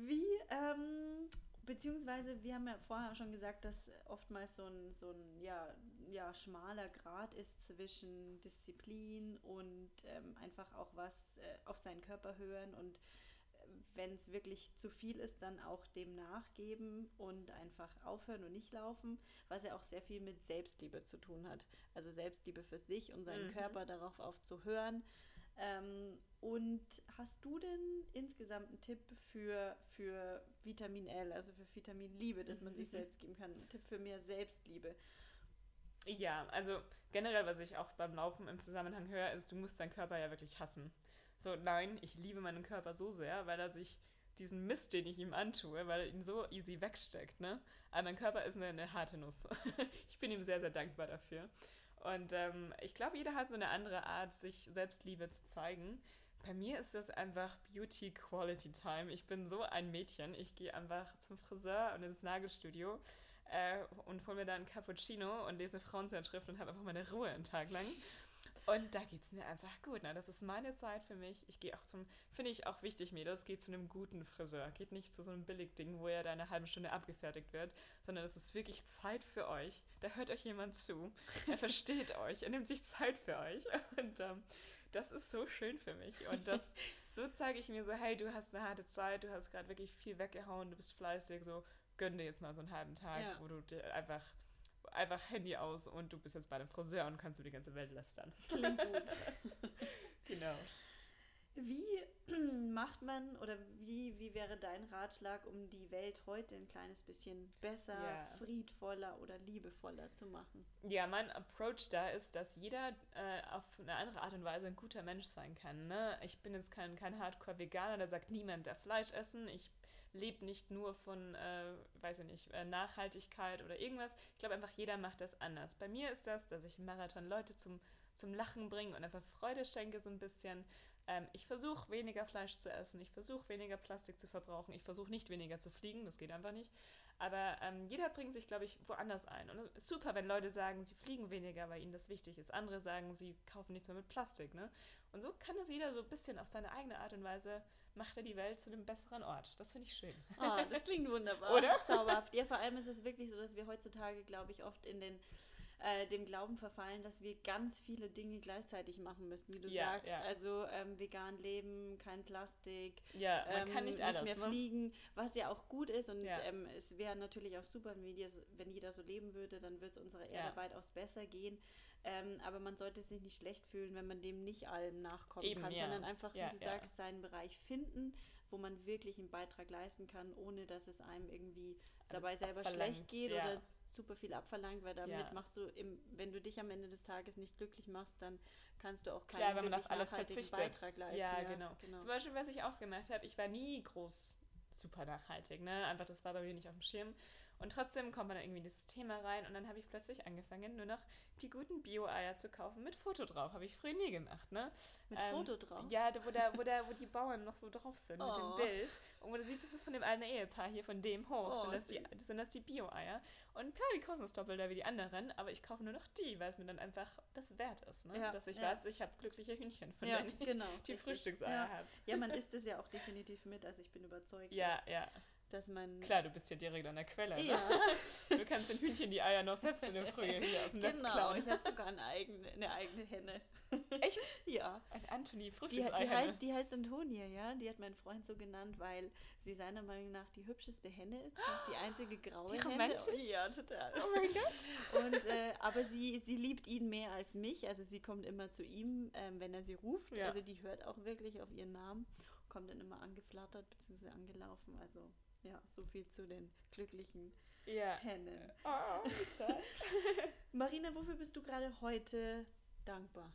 Wie, ähm, beziehungsweise wir haben ja vorher schon gesagt, dass oftmals so ein, so ein ja, ja, schmaler Grad ist zwischen Disziplin und ähm, einfach auch was äh, auf seinen Körper hören und wenn es wirklich zu viel ist, dann auch dem nachgeben und einfach aufhören und nicht laufen, was ja auch sehr viel mit Selbstliebe zu tun hat. Also Selbstliebe für sich und seinen Mhm. Körper darauf aufzuhören. Ähm, und hast du denn insgesamt einen Tipp für, für Vitamin L, also für Vitamin Liebe, das man sich selbst geben kann? Ein Tipp für mehr Selbstliebe. Ja, also generell, was ich auch beim Laufen im Zusammenhang höre, ist, du musst deinen Körper ja wirklich hassen. So, nein, ich liebe meinen Körper so sehr, weil er sich diesen Mist, den ich ihm antue, weil er ihn so easy wegsteckt, ne? Aber mein Körper ist eine, eine harte Nuss. ich bin ihm sehr, sehr dankbar dafür. Und ähm, ich glaube, jeder hat so eine andere Art, sich Selbstliebe zu zeigen. Bei mir ist das einfach Beauty Quality Time. Ich bin so ein Mädchen. Ich gehe einfach zum Friseur und ins Nagelstudio äh, und hole mir da einen Cappuccino und lese eine Frauenzeitschrift und habe einfach meine Ruhe einen Tag lang. Und da geht es mir einfach gut. Ne? Das ist meine Zeit für mich. Ich gehe auch zum, finde ich auch wichtig, Mädels, geht zu einem guten Friseur. Geht nicht zu so einem Billigding, wo er da eine halbe Stunde abgefertigt wird, sondern es ist wirklich Zeit für euch. Da hört euch jemand zu. Er versteht euch. Er nimmt sich Zeit für euch. Und ähm, das ist so schön für mich. Und das, so zeige ich mir so, hey, du hast eine harte Zeit, du hast gerade wirklich viel weggehauen, du bist fleißig, so gönn dir jetzt mal so einen halben Tag, ja. wo du dir einfach einfach Handy aus und du bist jetzt bei einem Friseur und kannst du die ganze Welt lästern. Klingt gut. genau. Wie macht man oder wie, wie wäre dein Ratschlag, um die Welt heute ein kleines bisschen besser, yeah. friedvoller oder liebevoller zu machen? Ja, mein Approach da ist, dass jeder äh, auf eine andere Art und Weise ein guter Mensch sein kann. Ne? Ich bin jetzt kein, kein Hardcore-Veganer, da sagt niemand, der Fleisch essen. Ich lebt nicht nur von, äh, weiß ich nicht, äh, Nachhaltigkeit oder irgendwas. Ich glaube einfach, jeder macht das anders. Bei mir ist das, dass ich im Marathon Leute zum, zum Lachen bringe und einfach Freude schenke so ein bisschen. Ähm, ich versuche weniger Fleisch zu essen, ich versuche weniger Plastik zu verbrauchen, ich versuche nicht weniger zu fliegen, das geht einfach nicht. Aber ähm, jeder bringt sich, glaube ich, woanders ein. Und es ist super, wenn Leute sagen, sie fliegen weniger, weil ihnen das wichtig ist. Andere sagen, sie kaufen nichts mehr mit Plastik. Ne? Und so kann das jeder so ein bisschen auf seine eigene Art und Weise macht er die Welt zu einem besseren Ort. Das finde ich schön. Oh, das klingt wunderbar. Oder? Zauberhaft. Ja, vor allem ist es wirklich so, dass wir heutzutage, glaube ich, oft in den äh, dem Glauben verfallen, dass wir ganz viele Dinge gleichzeitig machen müssen, wie du ja, sagst. Ja. Also ähm, vegan leben, kein Plastik, ja, man ähm, kann nicht, alles, nicht mehr ne? fliegen, was ja auch gut ist. Und ähm, es wäre natürlich auch super, wenn, wir, wenn jeder so leben würde, dann würde es unserer Erde weitaus besser gehen. Ähm, aber man sollte sich nicht schlecht fühlen, wenn man dem nicht allem nachkommen Eben, kann, sondern einfach, wie du sagst, seinen Bereich finden, wo man wirklich einen Beitrag leisten kann, ohne dass es einem irgendwie dabei selber schlecht geht ja. oder super viel abverlangt, weil damit ja. machst du, im, wenn du dich am Ende des Tages nicht glücklich machst, dann kannst du auch keinen Klar, wenn man auf alles verzichtet. Beitrag leisten. Ja, ja genau. genau. Zum Beispiel, was ich auch gemacht habe, ich war nie groß super nachhaltig, ne? Einfach, das war bei mir nicht auf dem Schirm. Und trotzdem kommt man da irgendwie in dieses Thema rein und dann habe ich plötzlich angefangen, nur noch die guten Bio-Eier zu kaufen mit Foto drauf. Habe ich früher nie gemacht, ne? Mit ähm, Foto drauf? Ja, wo, da, wo, da, wo die Bauern noch so drauf sind oh. mit dem oh. Bild. Und wo du siehst, das ist von dem alten Ehepaar hier, von dem Hof, oh, sind, das die, sind das die Bio-Eier. Und klar, die kosten das Doppelte wie die anderen, aber ich kaufe nur noch die, weil es mir dann einfach das wert ist, ne? Ja, Dass ich ja. weiß, ich habe glückliche Hühnchen, von ja, denen ich genau, die Frühstückseier habe. Ja, man isst es ja auch definitiv mit, also ich bin überzeugt. Ja, ja dass man. Klar, du bist ja direkt an der Quelle. Ne? Ja. Du kannst den Hühnchen die Eier noch selbst in der Früh hier aus dem Nest genau, klauen. ich habe sogar eine eigene, eine eigene Henne. Echt? ja. Ein Anthony die, die heißt, die heißt Antonia, ja. Die hat mein Freund so genannt, weil sie seiner Meinung nach die hübscheste Henne ist. Das ist die einzige graue Wie romantisch. Henne. Ja, total. Oh mein Gott. Und, äh, aber sie, sie liebt ihn mehr als mich. Also sie kommt immer zu ihm, ähm, wenn er sie ruft. Ja. Also die hört auch wirklich auf ihren Namen. Kommt dann immer angeflattert bzw. angelaufen. Also ja, so viel zu den glücklichen ja. Hennen. Oh, Marina, wofür bist du gerade heute dankbar?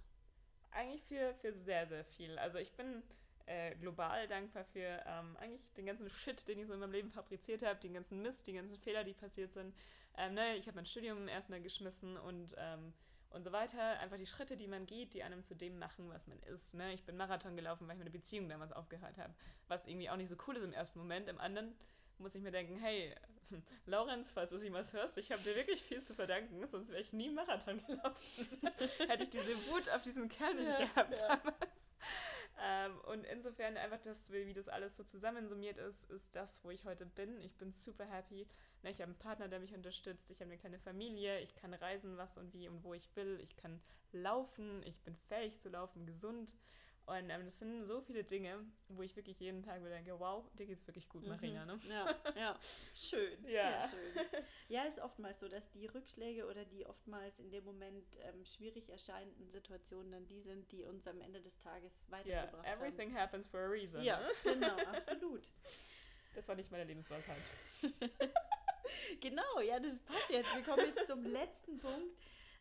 Eigentlich für, für sehr, sehr viel. Also ich bin äh, global dankbar für ähm, eigentlich den ganzen Shit, den ich so in meinem Leben fabriziert habe, den ganzen Mist, die ganzen Fehler, die passiert sind. Ähm, ne, ich habe mein Studium erstmal geschmissen und ähm, und so weiter. Einfach die Schritte, die man geht, die einem zu dem machen, was man ist. Ne? Ich bin Marathon gelaufen, weil ich meine Beziehung damals aufgehört habe. Was irgendwie auch nicht so cool ist im ersten Moment. Im anderen muss ich mir denken, hey, Laurenz, falls du jemals hörst, ich habe dir wirklich viel zu verdanken, sonst wäre ich nie Marathon gelaufen. Hätte ich diese Wut auf diesen Kerl nicht ja, gehabt ja. damals. Ähm, und insofern einfach das, wie das alles so zusammensummiert ist, ist das, wo ich heute bin. Ich bin super happy. Ne, ich habe einen Partner, der mich unterstützt. Ich habe eine kleine Familie. Ich kann reisen, was und wie und wo ich will. Ich kann laufen. Ich bin fähig zu laufen, gesund. Und ähm, das sind so viele Dinge, wo ich wirklich jeden Tag wieder denke, wow, dir geht's wirklich gut, mhm. Marina. Ne? Ja, ja, schön, ja. sehr schön. Ja, ist oftmals so, dass die Rückschläge oder die oftmals in dem Moment ähm, schwierig erscheinenden Situationen dann die sind, die uns am Ende des Tages weitergebracht yeah, everything haben. happens for a reason. Ja, ne? genau, absolut. Das war nicht meine Lebensweisheit. genau, ja, das passt jetzt. Wir kommen jetzt zum letzten Punkt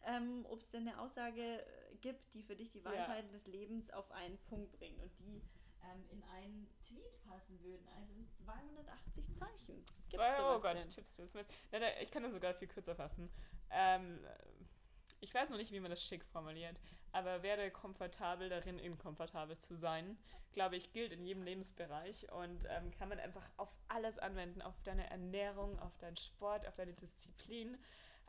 ähm, ob es denn eine Aussage äh, gibt, die für dich die Weisheiten ja. des Lebens auf einen Punkt bringt und die ähm, in einen Tweet passen würden, also in 280 Zeichen. Zwei, oh Gott, denn? tippst du es mit? Ich kann das sogar viel kürzer fassen. Ähm, ich weiß noch nicht, wie man das schick formuliert, aber werde komfortabel darin, inkomfortabel zu sein. Glaube ich, gilt in jedem Lebensbereich und ähm, kann man einfach auf alles anwenden, auf deine Ernährung, auf deinen Sport, auf deine Disziplin.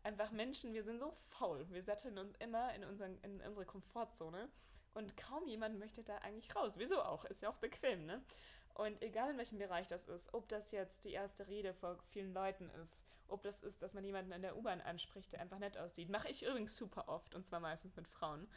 Einfach Menschen, wir sind so faul. Wir satteln uns immer in, unseren, in unsere Komfortzone und kaum jemand möchte da eigentlich raus. Wieso auch? Ist ja auch bequem, ne? Und egal in welchem Bereich das ist, ob das jetzt die erste Rede vor vielen Leuten ist, ob das ist, dass man jemanden in der U-Bahn anspricht, der einfach nett aussieht, mache ich übrigens super oft und zwar meistens mit Frauen.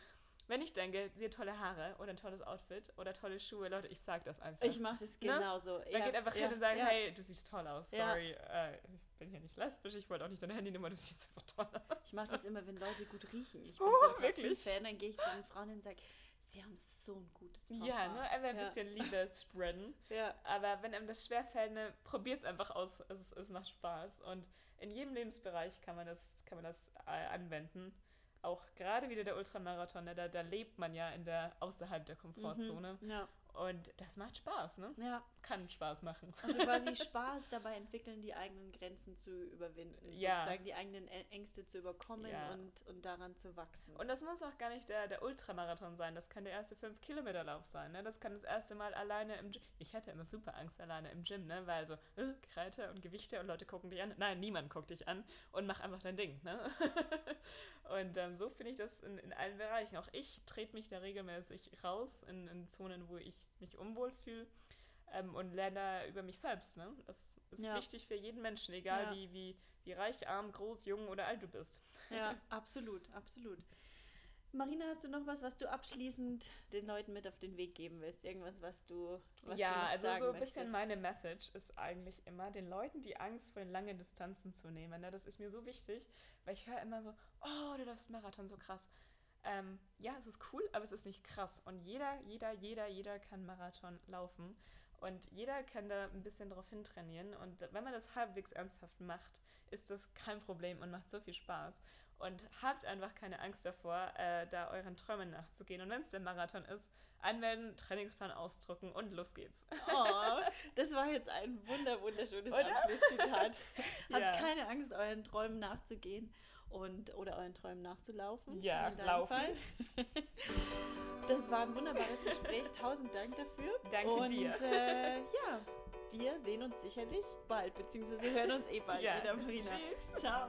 Wenn ich denke, sie hat tolle Haare oder ein tolles Outfit oder tolle Schuhe, Leute, ich sag das einfach. Ich mache das genauso. Ne? Man geht einfach ja, hin und sagt, ja. hey, du siehst toll aus, sorry, äh, ich bin hier nicht lesbisch, ich wollte auch nicht deine Handynummer, du siehst einfach toll aus. Ich mache das immer, wenn Leute gut riechen. Ich bin oh, so ein Fan, dann gehe ich zu den Frauen hin und sage, sie haben so ein gutes Parfum. Ja, ne? Einfach ein bisschen Liebe spreaden. ja. Aber wenn einem das schwerfällt, ne, probiert es einfach aus. Es, es macht Spaß. Und in jedem Lebensbereich kann man das, kann man das äh, anwenden auch gerade wieder der Ultramarathon, ne, da, da lebt man ja in der außerhalb der Komfortzone. Mhm, ja. Und das macht Spaß, ne? Ja. Kann Spaß machen. Also quasi Spaß dabei entwickeln, die eigenen Grenzen zu überwinden, ja. sozusagen die eigenen Ängste zu überkommen ja. und, und daran zu wachsen. Und das muss auch gar nicht der, der Ultramarathon sein, das kann der erste 5-Kilometer-Lauf sein, ne? Das kann das erste Mal alleine im Gym. Ich hatte immer super Angst alleine im Gym, ne? Weil so, äh, Kreite und Gewichte und Leute gucken dich an. Nein, niemand guckt dich an und mach einfach dein Ding, ne? und ähm, so finde ich das in, in allen Bereichen. Auch ich trete mich da regelmäßig raus in, in Zonen, wo ich mich unwohl fühle ähm, und lerne über mich selbst. Ne? Das ist ja. wichtig für jeden Menschen, egal ja. wie, wie, wie reich, arm, groß, jung oder alt du bist. Ja, absolut, absolut. Marina, hast du noch was, was du abschließend den Leuten mit auf den Weg geben willst? Irgendwas, was du was Ja, du also so ein bisschen möchtest? meine Message ist eigentlich immer, den Leuten die Angst vor den langen Distanzen zu nehmen. Ne? Das ist mir so wichtig, weil ich höre immer so, oh, du darfst Marathon, so krass. Ähm, ja, es ist cool, aber es ist nicht krass. Und jeder, jeder, jeder, jeder kann Marathon laufen. Und jeder kann da ein bisschen drauf hintrainieren. Und wenn man das halbwegs ernsthaft macht, ist das kein Problem und macht so viel Spaß. Und habt einfach keine Angst davor, äh, da euren Träumen nachzugehen. Und wenn es der Marathon ist, anmelden, Trainingsplan ausdrucken und los geht's. Oh, das war jetzt ein wunder wunderschönes Oder? Abschlusszitat. Habt ja. keine Angst, euren Träumen nachzugehen und oder euren Träumen nachzulaufen. Ja, laufen. Fall. Das war ein wunderbares Gespräch. Tausend Dank dafür. Danke und, dir. Äh, ja, wir sehen uns sicherlich bald, beziehungsweise hören uns eh bald ja. wieder, Marina. Tschüss. Ciao.